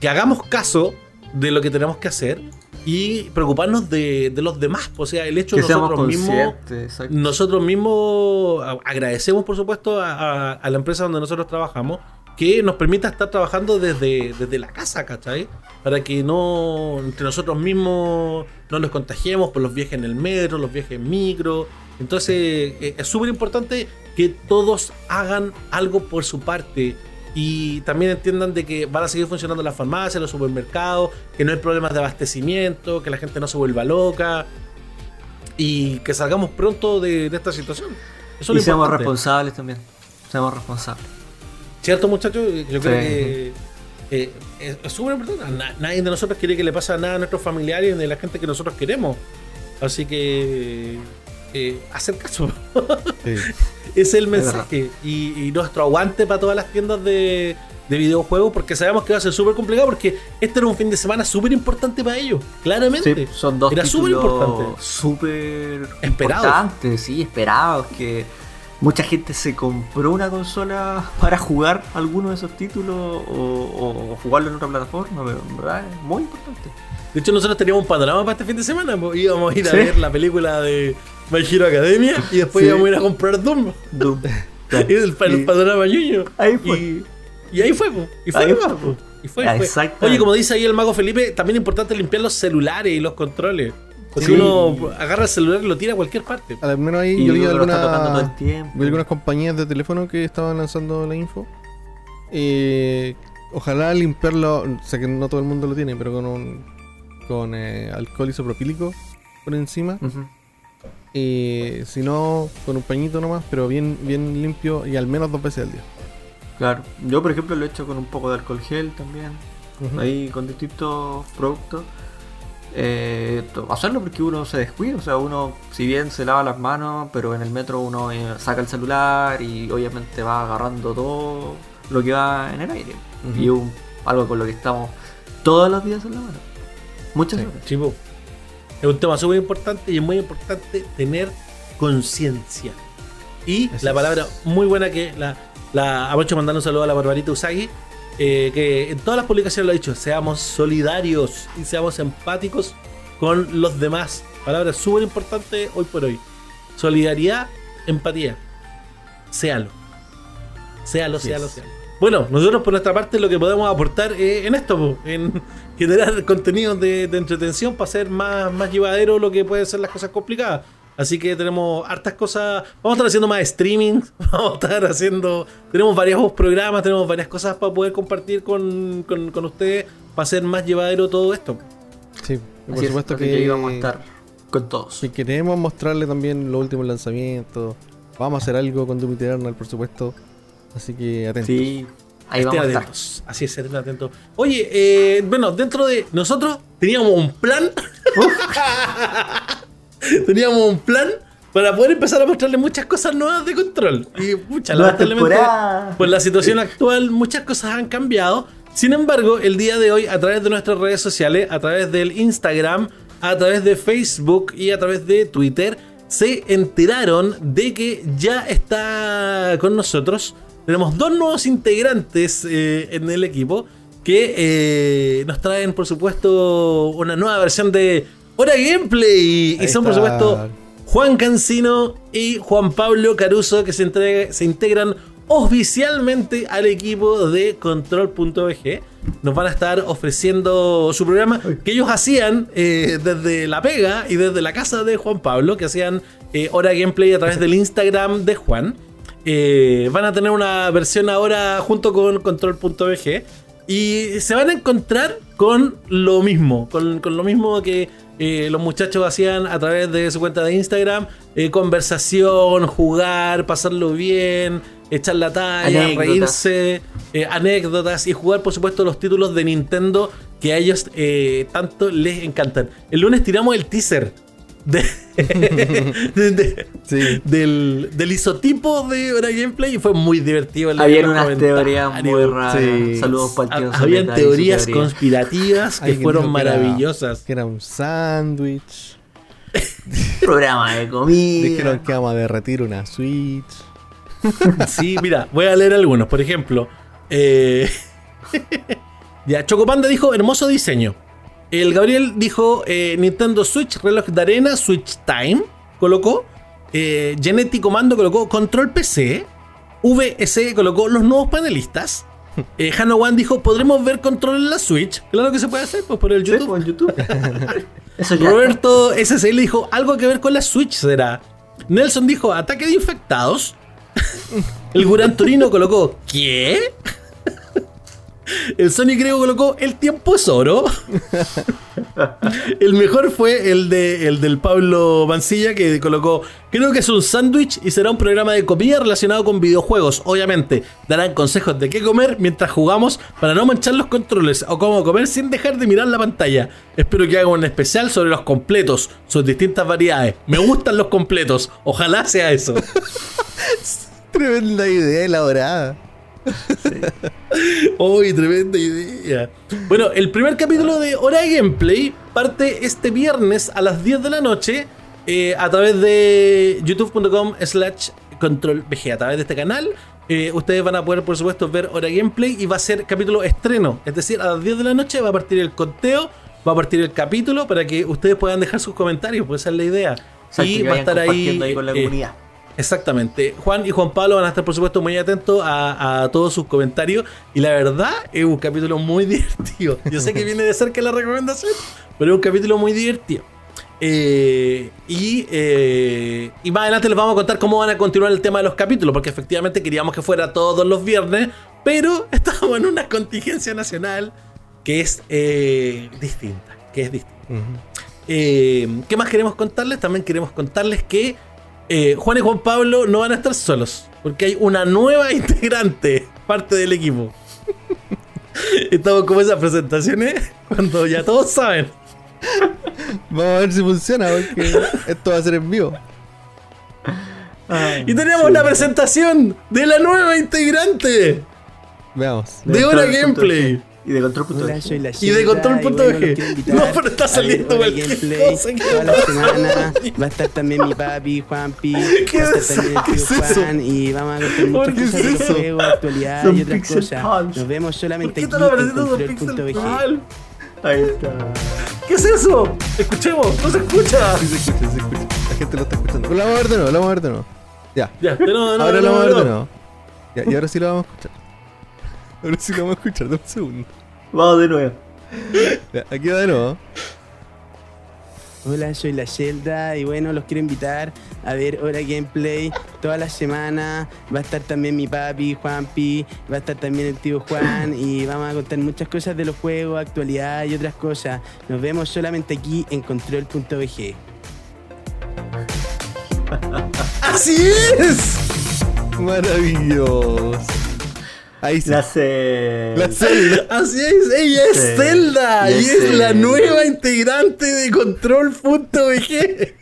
que hagamos caso de lo que tenemos que hacer y preocuparnos de, de los demás. O sea, el hecho Que de nosotros mismos exacto. nosotros mismos agradecemos, por supuesto, a, a- a la empresa donde nosotros trabajamos que nos permita estar trabajando desde, desde la casa, ¿cachai? Para que no entre nosotros mismos no nos contagiemos por los viajes en el metro, los viajes en micro. Entonces eh, es súper importante que todos hagan algo por su parte. Y también entiendan de que van a seguir funcionando las farmacias, los supermercados, que no hay problemas de abastecimiento, que la gente no se vuelva loca y que salgamos pronto de, de esta situación. Eso y seamos importante. responsables también. Seamos responsables. ¿Cierto, muchachos? Yo creo Sí. que eh, es es súper importante. Na- nadie de nosotros quiere que le pase nada a nuestros familiares ni a la gente que nosotros queremos. Así que eh, hacer caso. Sí. [LAUGHS] Ese es el mensaje. y, y nuestro aguante para todas las tiendas de, de videojuegos, porque sabemos que va a ser súper complicado, porque este era un fin de semana súper importante para ellos, claramente. Sí, son dos Era súper importante. súper Esperados. sí, esperados. Que mucha gente se compró una consola para jugar alguno de esos títulos o, o jugarlo en otra plataforma, pero en verdad es muy importante. De hecho, nosotros teníamos un panorama para este fin de semana. po. Íbamos a ir a Sí. ver la película de My Hero Academia y después Sí. íbamos a ir a comprar Doom. Doom. [LAUGHS] Y el, el Y- panorama ñoño. Ahí fue. Y, y ahí fue, po. Y fue, Ahí fue, po. Y fue, Ah, fue. Oye, como dice ahí el mago Felipe, también es importante limpiar los celulares y los controles. Porque Sí. uno agarra el celular y lo tira a cualquier parte. Al menos ahí Y yo vi alguna, algunas compañías de teléfono que estaban lanzando la info. Eh, ojalá limpiarlo, sé que no todo el mundo lo tiene, pero con un, con eh, alcohol isopropílico por encima. Ujú. Eh, si no, con un pañito nomás, pero bien, bien limpio y al menos dos veces al día. Claro. Yo, por ejemplo, lo he hecho con un poco de alcohol gel también. Ahí con distintos productos. Eh, hacerlo porque uno se descuida, o sea, uno si bien se lava las manos, pero en el metro uno eh, saca el celular y obviamente va agarrando todo lo que va en el aire. Y un- algo con lo que estamos todos los días en la mano. Muchas Sí. horas. Chivo. Es un tema súper importante y es muy importante tener conciencia. Y Así la es. palabra muy buena que la, la aprovecho mandando un saludo a la Barbarita Usagi, eh, que en todas las publicaciones lo ha dicho, seamos solidarios y seamos empáticos con los demás. Palabra súper importante hoy por hoy. Solidaridad, empatía. Séalo. Séalo, séalo, séalo. Bueno, nosotros por nuestra parte lo que podemos aportar eh, en esto, po, en generar contenidos de, de entretención para hacer más, más llevadero lo que pueden ser las cosas complicadas. Así que tenemos hartas cosas. Vamos a estar haciendo más streaming. [LAUGHS] Vamos a estar haciendo. Tenemos varios programas, tenemos varias cosas para poder compartir con, con, con ustedes para hacer más llevadero todo esto. Sí, y por es, supuesto así que, que ahí vamos a estar con todos. si queremos mostrarle también los últimos lanzamientos. Vamos a hacer algo con Doom Eternal, por supuesto. Así que atentos. Sí, ahí Estén vamos a estar. atentos. Así es, estén atentos. Oye, eh, bueno, dentro de nosotros teníamos un plan. [LAUGHS] teníamos un plan para poder empezar a mostrarle muchas cosas nuevas de control. Y muchas, lamentablemente, por la situación actual, muchas cosas han cambiado. Sin embargo, el día de hoy, a través de nuestras redes sociales, a través del Instagram, a través de Facebook y a través de Twitter, se enteraron de que ya está con nosotros. Tenemos dos nuevos integrantes eh, en el equipo que eh, nos traen, por supuesto, una nueva versión de Hora Gameplay. Y Ahí son, por supuesto, Juan Cancino y Juan Pablo Caruso que se, entrega- se integran oficialmente al equipo de Control.bg. Nos van a estar ofreciendo su programa que ellos hacían eh, desde la pega y desde la casa de Juan Pablo, que hacían eh, hora gameplay a través del Instagram de Juan. Eh, van a tener una versión ahora junto con Control.bg y se van a encontrar con lo mismo, con, con lo mismo que eh, los muchachos hacían a través de su cuenta de Instagram, eh, conversación, jugar, pasarlo bien, echar la talla, Anécdotas. reírse, eh, anécdotas y jugar por supuesto los títulos de Nintendo que a ellos tanto les encantan. El lunes tiramos el teaser de, [LAUGHS] de- de- Sí. del, del isotipo de Hora Gameplay y fue muy divertido. Habían unas teorías muy raras. Sí. Saludos para el tío Ha- Habían teorías teoría. conspirativas que fueron dijo que era- maravillosas. Que era un sándwich. [LAUGHS] Programa de comida. Dijeron que vamos a derretir una Switch. [LAUGHS] Sí, mira, voy a leer algunos. Por ejemplo, eh, ya, Chocopanda dijo hermoso diseño. El Gabriel dijo eh, Nintendo Switch, reloj de arena, Switch Time, colocó. Eh, Genetic Comando colocó Control PC. VS colocó los nuevos panelistas. [LAUGHS] Eh, One dijo, ¿podremos ver control en la Switch? Claro que se puede hacer, pues por el Sí, YouTube. pues, YouTube. [LAUGHS] Eso ya. Roberto SSL dijo, algo que ver con la Switch será. Nelson dijo, ataque de infectados. [LAUGHS] El Gurán Torino colocó, ¿qué? El Sony Grego colocó, el tiempo es oro. El mejor fue el, de, el del Pablo Mancilla que colocó, creo que es un sándwich y será un programa de comida relacionado con videojuegos. Obviamente, darán consejos de qué comer mientras jugamos para no manchar los controles o cómo comer sin dejar de mirar la pantalla. Espero que hagan un especial sobre los completos, sus distintas variedades. Me gustan los completos, ojalá sea eso. [LAUGHS] Tremenda idea elaborada. [LAUGHS] ¡Uy, tremenda idea! Bueno, el primer capítulo de Hora Gameplay parte este viernes a las 10 de la noche eh, a través de youtube.com slash controlvg. A través de este canal, eh, ustedes van a poder, por supuesto, ver Hora Gameplay y va a ser capítulo estreno. Es decir, a las 10 de la noche va a partir el conteo, va a partir el capítulo para que ustedes puedan dejar sus comentarios, pues esa es la idea. Y que va a estar ahí... ahí con la eh, comunidad. Exactamente. Juan y Juan Pablo van a estar, por supuesto, muy atentos a, a todos sus comentarios. Y la verdad, es un capítulo muy [LAUGHS] divertido. Yo sé que viene de cerca la recomendación, pero es un capítulo muy divertido. Eh, y, eh, y más adelante les vamos a contar cómo van a continuar el tema de los capítulos, porque efectivamente queríamos que fuera todos los viernes, pero [LAUGHS] estamos en una contingencia nacional que es eh, distinta. Que es distinta. ¿Qué más queremos contarles? También queremos contarles que eh, Juan y Juan Pablo no van a estar solos, porque hay una nueva [LAUGHS] integrante, parte del equipo. [LAUGHS] Estamos como esas presentaciones cuando ya todos saben. Vamos a ver si funciona, porque esto va a ser en vivo. Y tenemos la presentación de la nueva integrante Veamos. de Hora Control.g. Gameplay. Y de control. Hola, soy la Y de bueno, invitar No, pero está ver saliendo cualquier Gameplay cosa que- Toda la semana va a estar también mi papi, Juanpi. [LAUGHS] ¿Qué va a estar también el ¿Qué tío es eso? Juan. Y vamos a contar ¿Por muchas qué es de los eso? juegos, actualidad Son y otras cosas. Punch. Nos vemos ¿Por solamente aquí en control.bg. Ahí está. ¿Qué es eso? Escuchemos, no se escucha. Sí, se escucha, se escucha. La gente lo está escuchando. Pero lo vamos a ver de nuevo, lo vamos a ver de nuevo. Ya. Ya, de nuevo, de nuevo, ahora lo vamos a ver de nuevo. Ya, y ahora sí lo vamos a escuchar. Ahora sí lo vamos a escuchar, dame un segundo. Vamos de nuevo. Ya, aquí va de nuevo. Hola, soy la Zelda y bueno, los quiero invitar a ver Hora Gameplay toda la semana. Va a estar también mi papi, Juanpi, va a estar también el tío Juan y vamos a contar muchas cosas de los juegos, actualidad y otras cosas. Nos vemos solamente aquí en control.bg. [LAUGHS] ¡Así es! Maravilloso. Ahí sí. La hace. La celda. Así es, ella es Sí, Zelda y y es es la Zelda. nueva integrante de Control.bg.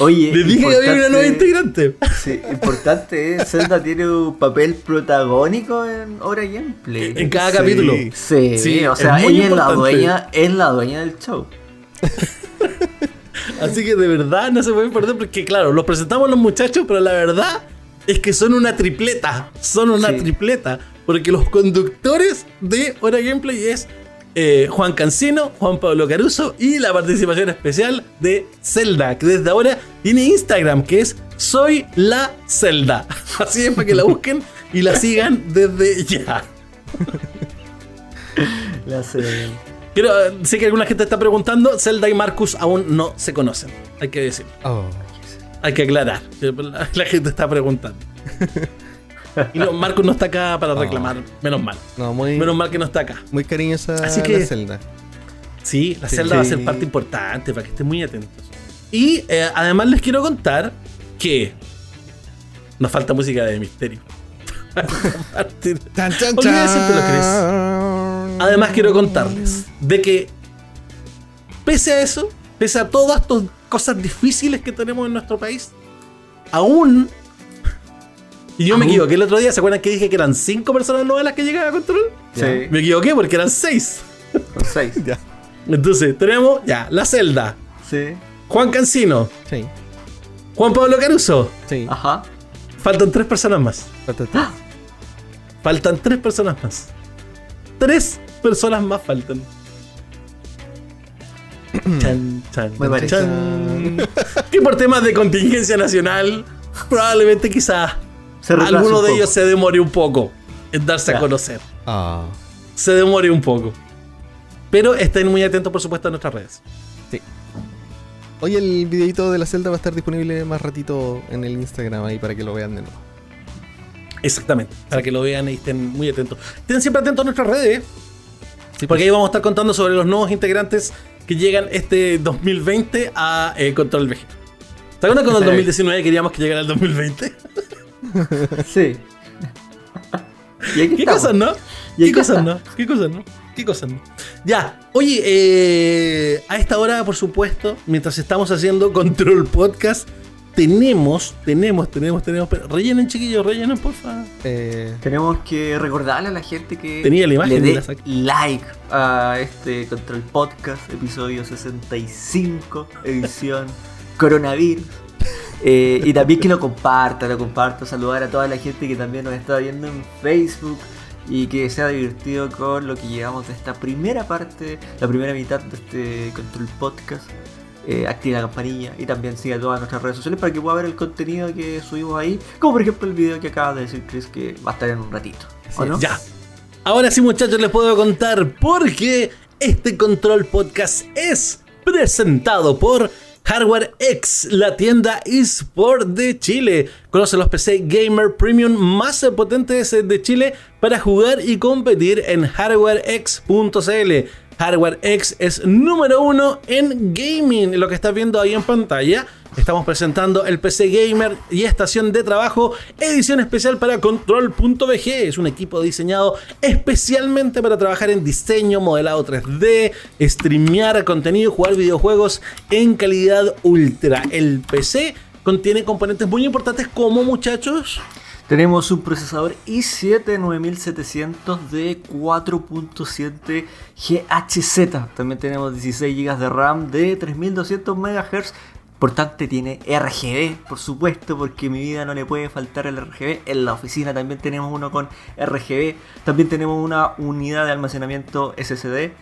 Oye, Le dije que había una nueva integrante. Sí, importante es, Zelda tiene un papel protagónico en Hora Gameplay. En cada Sí. capítulo. Sí, Sí, o sea, ella es la dueña, es la dueña del show. [LAUGHS] Así que de verdad no se pueden perder porque, claro, los presentamos los muchachos, pero la verdad es que son una tripleta. Son una Sí. tripleta. Porque los conductores de Hora Gameplay es eh, Juan Cancino, Juan Pablo Caruso y la participación especial de Zelda, que desde ahora tiene Instagram, que es Soy la Zelda. [LAUGHS] Así es para que la busquen y la sigan desde ya. La hace. Quiero, sé que alguna gente está preguntando, Zelda y Marcus aún no se conocen, hay que decir. Oh. Hay que aclarar. La, gente está preguntando. Y no, Marcos no está acá para reclamar. Menos mal. No, muy, Menos mal que no está acá. muy cariñosa Así que- la celda. Sí, la Sí. celda va a ser parte importante para que estén muy atentos. Y eh, además les quiero contar que nos falta música de misterio. [LAUGHS] Que eres. chan. Además quiero contarles de que pese a eso, pese a todas estas cosas difíciles que tenemos en nuestro país, aún... Y yo me equivoqué el otro día, ¿se acuerdan que dije que eran cinco personas nuevas las que llegaban a control? Sí, Me equivoqué porque eran seis. con seis. [LAUGHS] Ya. Entonces, tenemos ya la Zelda, Sí. Juan Cancino, Sí, Juan Pablo Caruso. sí. Ajá. Faltan tres personas más. Patata. Faltan tres personas más. Tres personas más faltan. Chan, chan, Me chan. [LAUGHS] Que por temas de contingencia nacional, probablemente quizás alguno un de ellos se demore un poco en darse a conocer. Ah, Se demore un poco. Pero estén muy atentos, por supuesto, a nuestras redes. sí. Oye, el videito de la celda va a estar disponible más ratito en el Instagram ahí para que lo vean de nuevo. Exactamente. Para que lo vean y estén muy atentos. Estén siempre atentos a nuestras redes. Sí, Porque ahí vamos a estar contando sobre los nuevos integrantes que llegan este 2020 a eh, Control VG. ¿Se acuerdan cuando en el 2019 queríamos que llegara el 2020? [LAUGHS] Sí. [LAUGHS] Y ¿Qué estamos. cosas, no? Y ¿Qué cosas, está. no? ¿Qué cosas, no? ¿Qué cosas, no? Ya, oye, eh, a esta hora, por supuesto, mientras estamos haciendo Control Podcast, tenemos, tenemos, tenemos, tenemos. pero rellenen, chiquillos, rellenen, porfa. Eh, Tenemos que recordarle a la gente que Tenía la imagen le dé like a este Control Podcast, episodio 65, edición [LAUGHS] coronavirus. Eh, y también que lo comparta, lo comparta, saludar a toda la gente que también nos está viendo en Facebook y que se ha divertido con lo que llevamos de esta primera parte, la primera mitad de este Control Podcast. Eh, active la campanilla y también siga todas nuestras redes sociales para que pueda ver el contenido que subimos ahí, como por ejemplo el video que acaba de decir Chris que va a estar en un ratito. ¿o no? Ya. Ahora sí, muchachos, les puedo contar porque este Control Podcast es presentado por Hardware X, la tienda eSport de Chile. Conoce los PC Gamer Premium más potentes de Chile para jugar y competir en hardwarex.cl. Hardware X es número uno en gaming. Lo que estás viendo ahí en pantalla. Estamos presentando el PC Gamer y estación de trabajo, edición especial para Control.bg. Es un equipo diseñado especialmente para trabajar en diseño, modelado 3D, streamear contenido jugar videojuegos en calidad ultra. El PC contiene componentes muy importantes como muchachos. Tenemos un procesador i7 9700 de 4.7 GHz. También tenemos 16 GB de RAM de 3200 MHz. Importante tiene RGB, por supuesto, porque mi vida no le puede faltar el RGB. En la oficina también tenemos uno con RGB. También tenemos una unidad de almacenamiento SSD.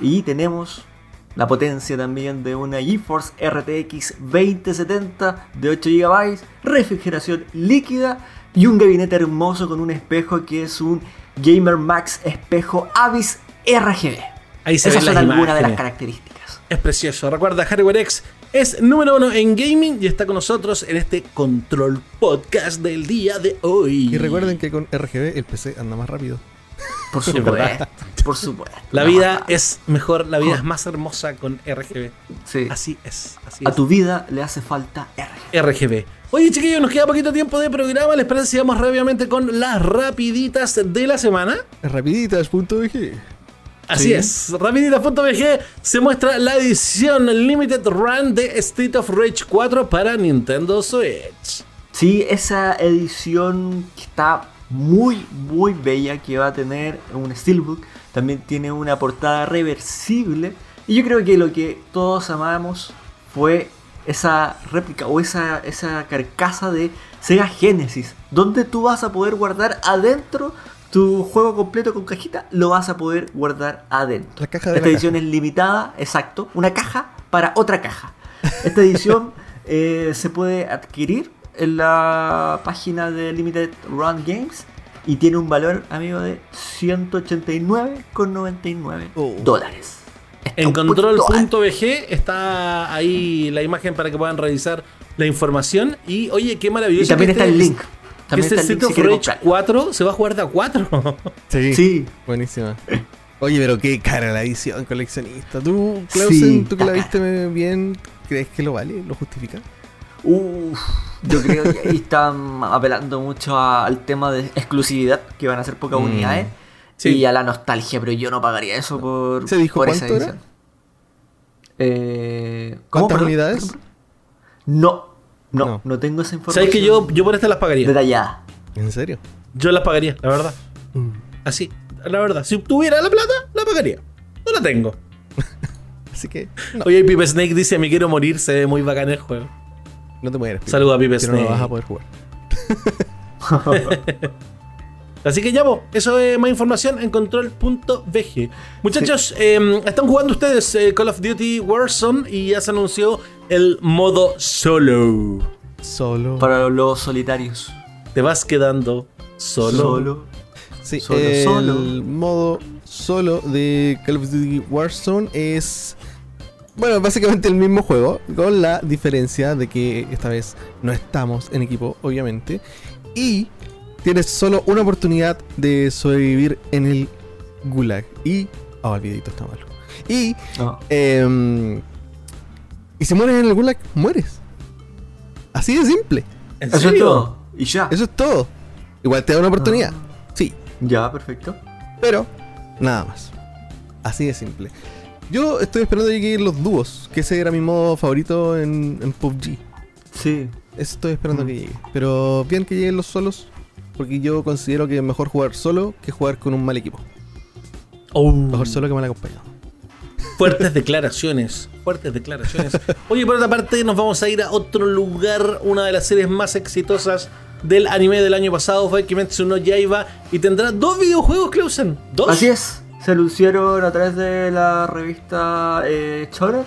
Y tenemos la potencia también de una GeForce RTX 2070 de 8 GB, refrigeración líquida y un gabinete hermoso con un espejo que es un Gamer Max espejo Avis RGB. Ahí se Esas ven son algunas de las características. Es precioso. Recuerda, Hardware X es número uno en gaming y está con nosotros en este Control Podcast del día de hoy. y recuerden que con RGB el PC anda más rápido. Por [LAUGHS] supuesto, por supuesto. La No, vida es mejor, la vida es más hermosa con RGB. sí. Así es, así A es. tu vida le hace falta RGB. RGB. Oye, chiquillos, nos queda poquito tiempo de programa. Les parece si vamos rápidamente con las rapiditas de la semana. Rapiditas.bg. Así Sí. es, Rapiditas.bg se muestra la edición Limited Run de Street of Rage 4 para Nintendo Switch. Sí, esa edición está muy, muy bella que va a tener un Steelbook. También tiene una portada reversible. Y yo creo que lo que todos amamos fue esa réplica o esa, esa carcasa de Sega Genesis. Donde tú vas a poder guardar adentro tu juego completo con cajita. Lo vas a poder guardar adentro. La caja de Esta la edición es limitada, exacto. Una caja para otra caja. Esta edición [LAUGHS] eh, se puede adquirir en la página de Limited Run Games y tiene un valor, amigo, de 189,99 Oh. dólares. Está En control.bg está ahí la imagen para que puedan revisar la información. Y oye, qué maravilloso. Y también que está este- el link. Que También este está Street of Rage comprar. 4 se va a jugar de a 4. [LAUGHS] Sí. Sí, Buenísima. Oye, pero qué cara la edición coleccionista. Tú, Clausen, Sí, tú que la está viste bien, ¿crees que lo vale? ¿Lo justifica? Uf, yo creo que ahí están apelando mucho a- al tema de exclusividad, que van a ser pocas Mm. unidades, Sí. y a la nostalgia, pero yo no pagaría eso por, ¿Se dijo por esa era? edición. Eh, ¿cómo, ¿Cuántas unidades? No, no, No. no, tengo esa información. ¿Sabes que yo, yo por estas las pagaría? detallada. ¿En serio? Yo las pagaría, la verdad. Así, la verdad. Si tuviera la plata, la pagaría. No la tengo. [LAUGHS] Así que no, Oye, Pipe Snake dice: Me quiero morir, se ve muy bacán el juego. no te mueres. Saludos a Pipe que no lo Snake. vas a poder jugar. [LAUGHS] [LAUGHS] Así que ya, po, eso es más información en control.bg. Muchachos, eh, están jugando ustedes eh, Call of Duty Warzone y ya se anunció el modo solo. Solo. Para los solitarios. Te vas quedando solo. Sí, Solo, el solo. modo solo de Call of Duty Warzone es. Bueno, básicamente el mismo juego, con la diferencia de que esta vez no estamos en equipo, obviamente. Y tienes solo una oportunidad de sobrevivir en el Gulag. Y. Oh, el videito está malo. Y. No. em, y si mueres en el Gulag, mueres. Así de simple. ¿En Eso es todo. Y ya. Eso es todo. Igual te da una oportunidad. Sí, Ya, perfecto. pero nada más. Así de simple. Yo estoy esperando que lleguen los dúos, que ese era mi modo favorito en, en PUBG. Sí. Eso estoy esperando Mm. que llegue. Pero bien que lleguen los solos, porque yo considero que es mejor jugar solo que jugar con un mal equipo. Oh, Mejor solo que mal acompañado. fuertes declaraciones. Fuertes declaraciones. [LAUGHS] Oye, por otra parte, nos vamos a ir a otro lugar. Una de las series más exitosas del anime del año pasado fue Kimetsu no Yaiba y tendrá dos videojuegos, Clausen. ¿Dos? Así es. Se anunciaron a través de la revista eh, Shonen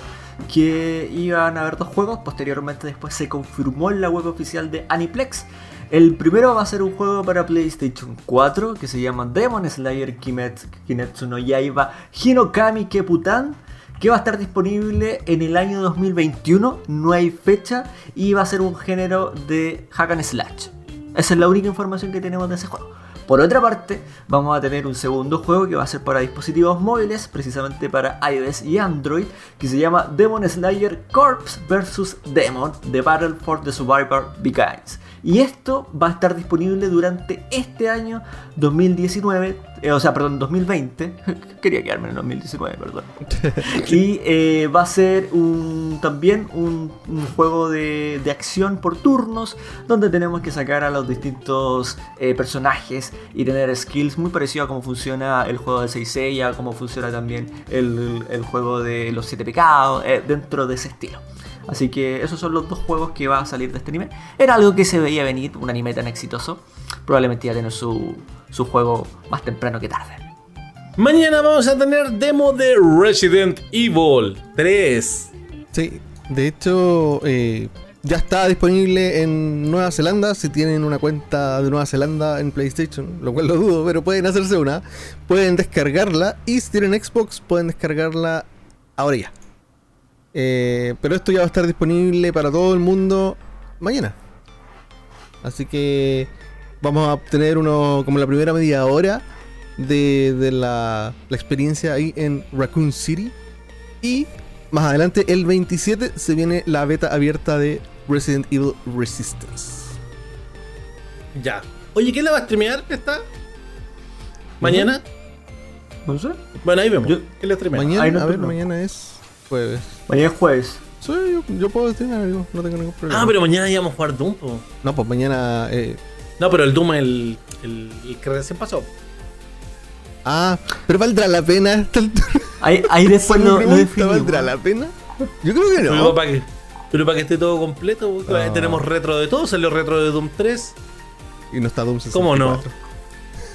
que iban a haber dos juegos. Posteriormente después se confirmó en la web oficial de Aniplex. El primero va a ser un juego para PlayStation 4 que se llama Demon Slayer Kimetsu, no Yaiba Hinokami Keputan que va a estar disponible en el año 2021, no hay fecha y va a ser un género de hack and slash. Esa es la única información que tenemos de ese juego. Por otra parte, vamos a tener un segundo juego que va a ser para dispositivos móviles, precisamente para iOS y Android, que se llama Demon Slayer Corps vs. Demon, The Battle for the Survivor Begins. Y esto va a estar disponible durante este año 2019, eh, o sea, perdón, 2020. [LAUGHS] Quería quedarme en el 2019, perdón. [LAUGHS] Y eh, va a ser un, también un, un juego de, de acción por turnos, donde tenemos que sacar a los distintos eh, personajes y tener skills muy parecido a cómo funciona el juego de Seiya, cómo funciona también el, el juego de los siete pecados, dentro de ese estilo. Así que esos son los dos juegos que va a salir de este anime. Era algo que se veía venir, un anime tan exitoso. Probablemente ya tener su, su juego más temprano que tarde. Mañana vamos a tener demo de Resident Evil 3. Sí, de hecho, eh, ya está disponible en Nueva Zelanda. Si tienen una cuenta de Nueva Zelanda en PlayStation, lo cual lo dudo, pero pueden hacerse una. Pueden descargarla. Y si tienen Xbox, pueden descargarla ahora ya. Eh, pero esto ya va a estar disponible para todo el mundo mañana. Así que vamos a obtener uno como la primera media hora de, de la, la experiencia ahí en Raccoon City. Y más adelante, el 27, se viene la beta abierta de Resident Evil Resistance. Ya. Oye, ¿quién la va a streamear esta? ¿Mañana? No sé. Bueno, ahí vemos. Yo- ¿Quién la streamea? Mañana, no a ver, mañana es jueves. Mañana es jueves. Sí, yo, yo puedo streamar, amigo, no tengo ningún problema. Ah, pero mañana íbamos a jugar Doom, po. No, pues mañana. eh, No, pero el Doom, el, el, el que recién pasó. Ah, pero valdrá la pena a esta altura? Ahí, ahí después [LAUGHS] definimos. ¿Valdrá la pena? Yo creo que Pero no. para que, pero para que esté todo completo, porque Ah. tenemos retro de todo. Salió retro de Doom 3. Y no está Doom 64. ¿Cómo no?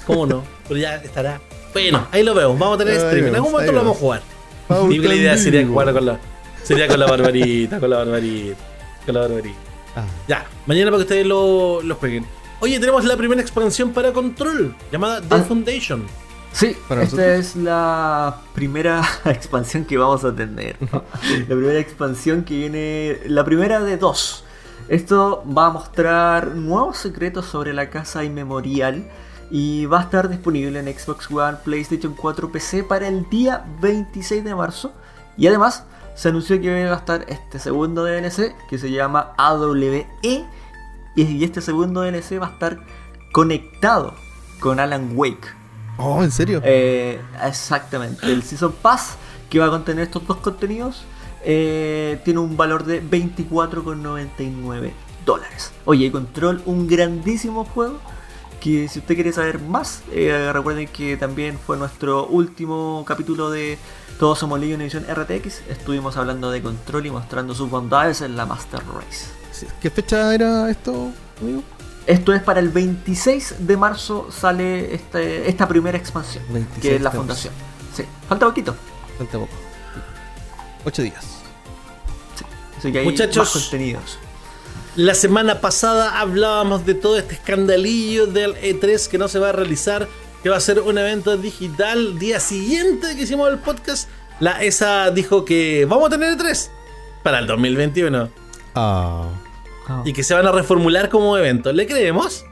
¿Cómo no? Pero ya estará. Bueno, ahí lo veo. Vamos a tener Ahí stream. En algún momento lo vamos a jugar. Pauta la idea sería jugar con la. Sería con la barbarita, con la barbarita. Con la barbarita. Ah, Ya, mañana para que ustedes lo, lo jueguen. Oye, tenemos la primera expansión para control, llamada The Ah. Foundation. Sí, Para esta nosotros. es la primera [LAUGHS] expansión que vamos a tener. la primera expansión que viene, la primera de dos. Esto va a mostrar nuevos secretos sobre la casa inmemorial y va a estar disponible en Xbox One, PlayStation 4, PC para el día 26 de marzo. Y además se anunció que va a estar este segundo DLC que se llama AWE y este segundo DLC va a estar conectado con Alan Wake. Oh, ¿en serio? Eh, exactamente. El Season Pass que va a contener estos dos contenidos eh, tiene un valor de 24,99 dólares. Oye, Control, un grandísimo juego que si usted quiere saber más, eh, recuerden que también fue nuestro último capítulo de Todos Somos Legion Edición RTX. Estuvimos hablando de control y mostrando sus bondades en la Master Race. Sí. ¿Qué fecha era esto, amigo? Esto es para el 26 de marzo sale este, esta primera expansión, 26 que es la fundación. Sí, falta poquito. Falta poco. Ocho días. Así que hay Muchachos. más contenidos. La semana pasada hablábamos de todo este escandalillo del E3 que no se va a realizar, que va a ser un evento digital. Día siguiente que hicimos el podcast, la ESA dijo que vamos a tener E3 para el 2021 Ah. y que se van a reformular como evento. ¿Le creemos?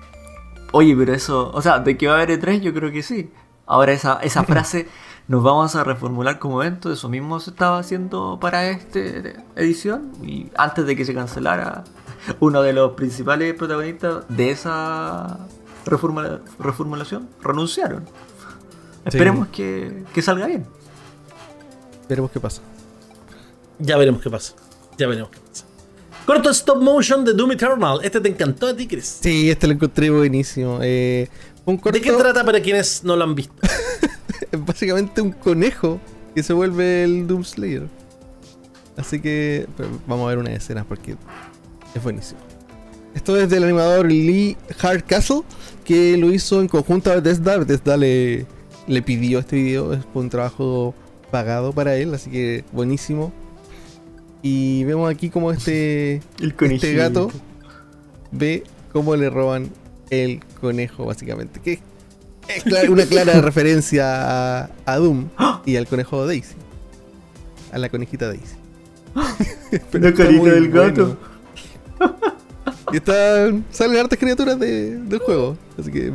Oye, pero eso, o sea, de que va a haber E3, yo creo que sí. Ahora esa, esa [LAUGHS] frase nos vamos a reformular como evento, eso mismo se estaba haciendo para esta edición y antes de que se cancelara uno de los principales protagonistas de esa reformula- reformulación renunciaron. Esperemos que, que salga bien. Veremos qué pasa. Ya veremos qué pasa. Ya veremos qué pasa. Corto stop motion de Doom Eternal. Este te encantó a ti, Chris. Sí, este lo encontré buenísimo. Eh, un corto, ¿De qué trata para quienes no lo han visto? [LAUGHS] es básicamente un conejo que se vuelve el Doom Slayer. Así que vamos a ver unas escenas porque es buenísimo. Esto es del animador Lee Hardcastle que lo hizo en conjunto a Bethesda. Bethesda le, le pidió este video, es un trabajo pagado para él, así que buenísimo. Y vemos aquí como este, [LAUGHS] El este gato ve cómo le roban el conejo, básicamente. Que es una clara [LAUGHS] referencia a, a Doom y al conejo Daisy. A la conejita Daisy. [LAUGHS] La carita del gato. Y están, salen hartas criaturas de- del juego. Así que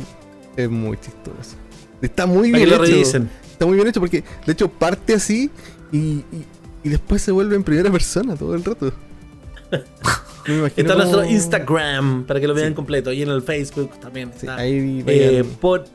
es muy chistoso. Está muy bien hecho. Está muy bien hecho porque de hecho parte así y, y- y después se vuelve en primera persona todo el rato. [LAUGHS] Me imagino Está en nuestro Instagram para que lo vean Sí. completo. Y en el Facebook también. Sí, está. ahí Eh, por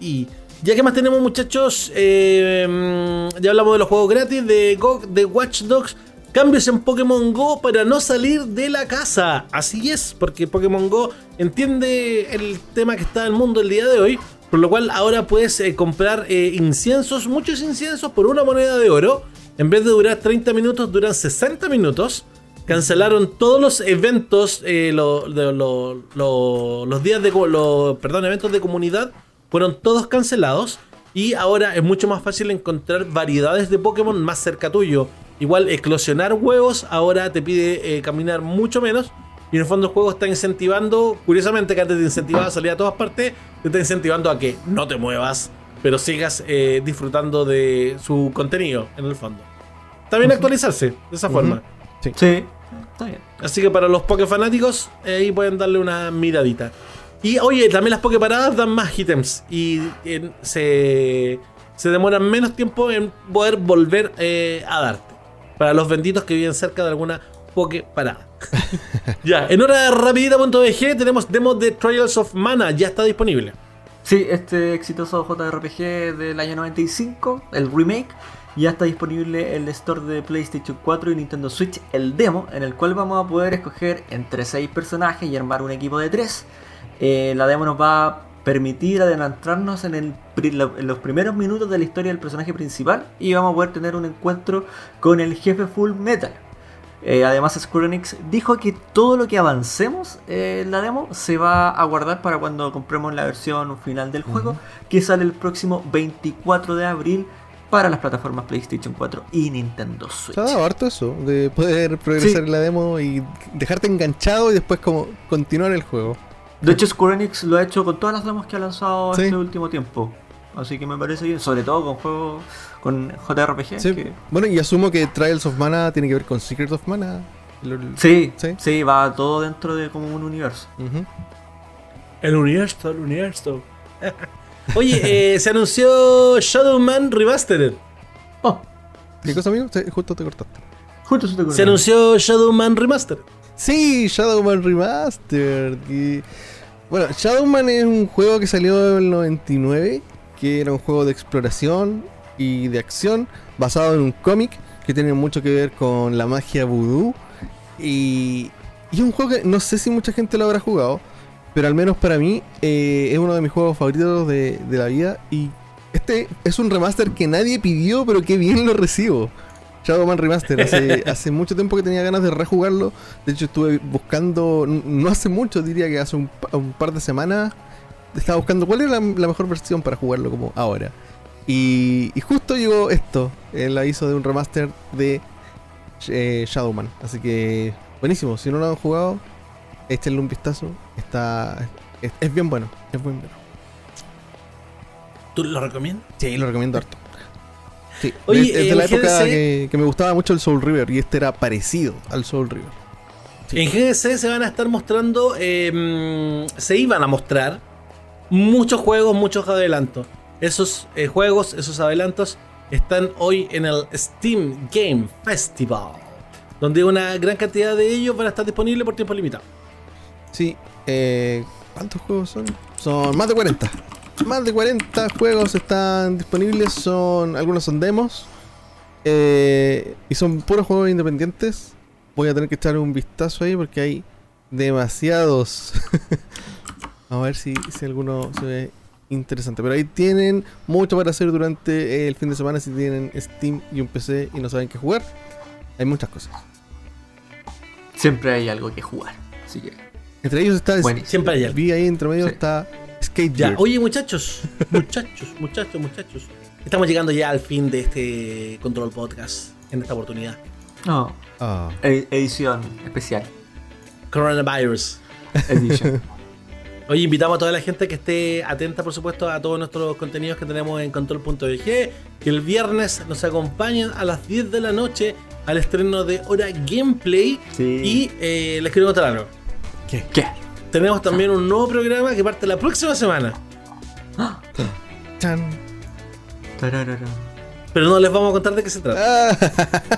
ahí. Ya que más tenemos, muchachos, eh, mm, ya hablamos de los juegos gratis de, Go, de Watch Dogs. Cambios en Pokémon Go para no salir de la casa. Así es, porque Pokémon Go entiende el tema que está en el mundo el día de hoy. Por lo cual ahora puedes eh, comprar eh, inciensos, muchos inciensos por una moneda de oro. En vez de durar 30 minutos, duran 60 minutos. Cancelaron todos los eventos, eh, los días de, perdón, eventos de comunidad fueron todos cancelados y ahora es mucho más fácil encontrar variedades de Pokémon más cerca tuyo. Igual eclosionar huevos ahora te pide eh, caminar mucho menos y en el fondo el juego está incentivando, curiosamente que antes te incentivaba a salir a todas partes, te está incentivando a que no te muevas, pero sigas eh, disfrutando de su contenido en el fondo. También actualizarse de esa forma. Sí, está bien. Así que para los Poké fanáticos, eh, ahí pueden darle una miradita. Y oye, también las Poké paradas dan más ítems y eh, se, se demoran menos tiempo en poder volver eh, a darte. Para los benditos que viven cerca de alguna Poké parada. [LAUGHS] ya, en hora rapidita.bg tenemos demos de Trials of Mana, ya está disponible. Sí, este exitoso JRPG del año 95, el remake, ya está disponible en el store de PlayStation 4 y Nintendo Switch, el demo, en el cual vamos a poder escoger entre 6 personajes y armar un equipo de 3. la demo nos va permitir adelantarnos en, el en los primeros minutos de la historia del personaje principal y vamos a poder tener un encuentro con el jefe Full Metal. Eh, además, Square Enix dijo que todo lo que avancemos eh, en la demo se va a guardar para cuando compremos la versión final del juego, que sale el próximo 24 de abril para las plataformas PlayStation 4 y Nintendo Switch. Harto eso, de poder progresar Sí. en la demo y dejarte enganchado y después como continuar el juego. De hecho, Square Enix lo ha hecho con todas las demos que ha lanzado Sí. este último tiempo. Así que me parece bien, sobre todo con juegos con JRPG. Sí. que- Bueno, y asumo que Trials of Mana tiene que ver con Secret of Mana. Sí, Sí. sí, va todo dentro de como un universo. El universo, el universo. [LAUGHS] Oye, eh, se anunció Shadow Man Remastered. Oh, ¿Qué cosa, amigo? Sí, justo te cortaste. justo se te ocurrió. Se anunció Shadow Man Remastered. Sí, Shadowman Remastered. y- Bueno, Shadowman es un juego que salió en el 99, que era un juego de exploración y de acción, basado en un cómic que tiene mucho que ver con la magia voodoo. Y, y es un juego que no sé si mucha gente lo habrá jugado, Pero al menos para mí eh, es uno de mis juegos favoritos de, de la vida. Y este es un remaster que nadie pidió, pero que bien lo recibo. Shadowman Remaster. Hace, [LAUGHS] hace mucho tiempo que tenía ganas de rejugarlo. De hecho, estuve buscando, no hace mucho, diría que hace un, pa- un par de semanas, estaba buscando cuál es la, la mejor versión para jugarlo como ahora. Y, y justo llegó esto, el aviso de un remaster de eh, Shadowman. Así que, buenísimo. Si no lo han jugado, échenle un vistazo. Está, es, es bien bueno. Es bien bueno. ¿Tú lo recomiendas? Sí, lo recomiendo harto. Sí, Oye, es, es de el la época que, que me gustaba mucho el Soul River y este era parecido al Soul River. Sí. En GDC se van a estar mostrando, eh, se iban a mostrar muchos juegos, muchos adelantos. Esos eh, juegos, esos adelantos están hoy en el Steam Game Festival, donde una gran cantidad de ellos van a estar disponibles por tiempo limitado. Sí, eh, ¿cuántos juegos son? Son más de 40. Más de 40 juegos están disponibles, son algunos son demos eh, y son puros juegos independientes. Voy a tener que echar un vistazo ahí porque hay demasiados. [LAUGHS] Vamos a ver si, si alguno se ve interesante. Pero ahí tienen mucho para hacer durante el fin de semana si tienen Steam y un PC y no saben qué jugar. Hay muchas cosas. Siempre hay algo que jugar. Así que, Entre ellos está Buenísimo. Siempre hay algo. Vi ahí entre medio Sí. está Skate Ya, oye muchachos, muchachos, [LAUGHS] muchachos, muchachos. Estamos llegando ya al fin de este Control Podcast en esta oportunidad. no, Ah, e- edición especial. Coronavirus. Edition. [LAUGHS] Hoy invitamos a toda la gente que esté atenta, por supuesto, a todos nuestros contenidos que tenemos en control.bg. Que el viernes nos acompañen a las 10 de la noche al estreno de Hora Gameplay. Sí. Y eh, les quiero contar algo. ¿Qué? Tenemos también un nuevo programa que parte la próxima semana. [GASPS] chan. Pero no les vamos a contar de qué se trata.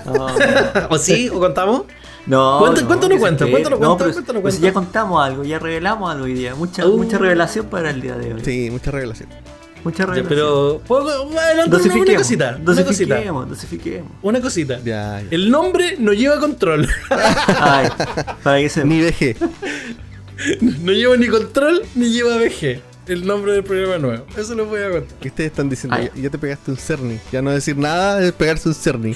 Ah, [LAUGHS] ¿O sí? ¿O contamos? No, Cuenta- cuéntanos, se cuenta, espere. cuéntanos, No, cuenta, pero- cuéntanos, pero cuenta. ya contamos algo, ya revelamos algo hoy día. Mucha, Uh. mucha revelación para el día de hoy. sí, mucha revelación. Mucha Ya, revelación. pero puedo adelantar una, una dosifiquemos, cosita. Una cosita. dosifiquemos, dosifiquemos. Una cosita. Ya, ya. El nombre no lleva control. Ay, para que se Ni dejé. [LAUGHS] [LAUGHS] No lleva ni control ni lleva VG. El nombre del programa nuevo. Eso lo voy a contar. ¿Qué ustedes están diciendo? Ya, ya te pegaste un cerni. Ya no decir nada es pegarse un cerni.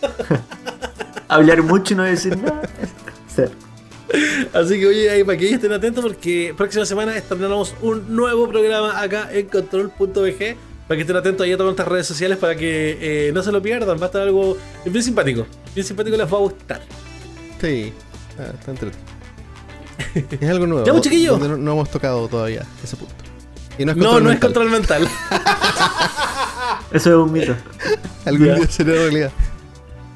[LAUGHS] hablar mucho y no decir nada. Así que oye, ahí para que ellos estén atentos porque próxima semana estrenamos un nuevo programa acá en control.bg. Para que estén atentos ahí a todas nuestras redes sociales para que eh, no se lo pierdan. Va a estar algo bien simpático. Bien simpático les va a gustar. Sí, ah, está entretenido. Es algo nuevo. Ya, pues, chiquillos. donde No, no hemos tocado todavía ese punto. Y no es No, control no es mental. control mental. [LAUGHS] Eso es un mito. Algún Ya. día será realidad.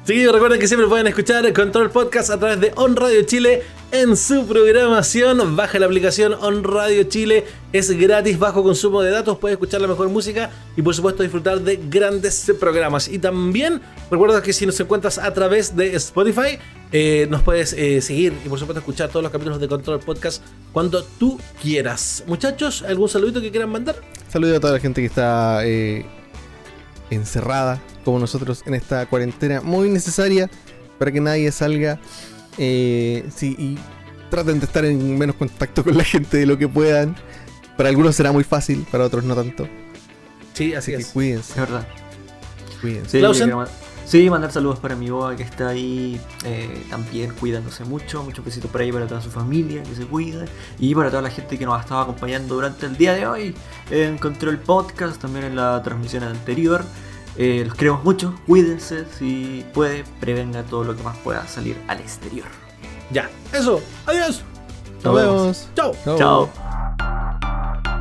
Chiquillos, recuerden que siempre pueden escuchar Control Podcast a través de On Radio Chile en su programación. Baja la aplicación On Radio Chile, es gratis, bajo consumo de datos, puedes escuchar la mejor música y por supuesto disfrutar de grandes programas. Y también recuerda que si nos encuentras a través de Spotify, eh, nos puedes eh, seguir y por supuesto escuchar todos los capítulos de Control Podcast cuando tú quieras. Muchachos, ¿algún saludito que quieran mandar? Saludo a toda la gente que está eh, encerrada, como nosotros, en esta cuarentena muy necesaria para que nadie salga. eh, sí, y traten de estar en menos contacto con la gente de lo que puedan. Para algunos será muy fácil, para otros no tanto. Sí, así Así que es. cuídense, Es verdad. cuídense. Sí, sí, mandar saludos para mi boa que está ahí eh, también cuidándose mucho. Muchos besitos por ahí para toda su familia que se cuida. Y para toda la gente que nos ha estado acompañando durante el día de hoy en Control Podcast, también en la transmisión anterior. Eh, los queremos mucho, cuídense, si puede, prevenga todo lo que más pueda salir al exterior. Ya, eso. Adiós. Nos vemos. Chao. Chao. Chao.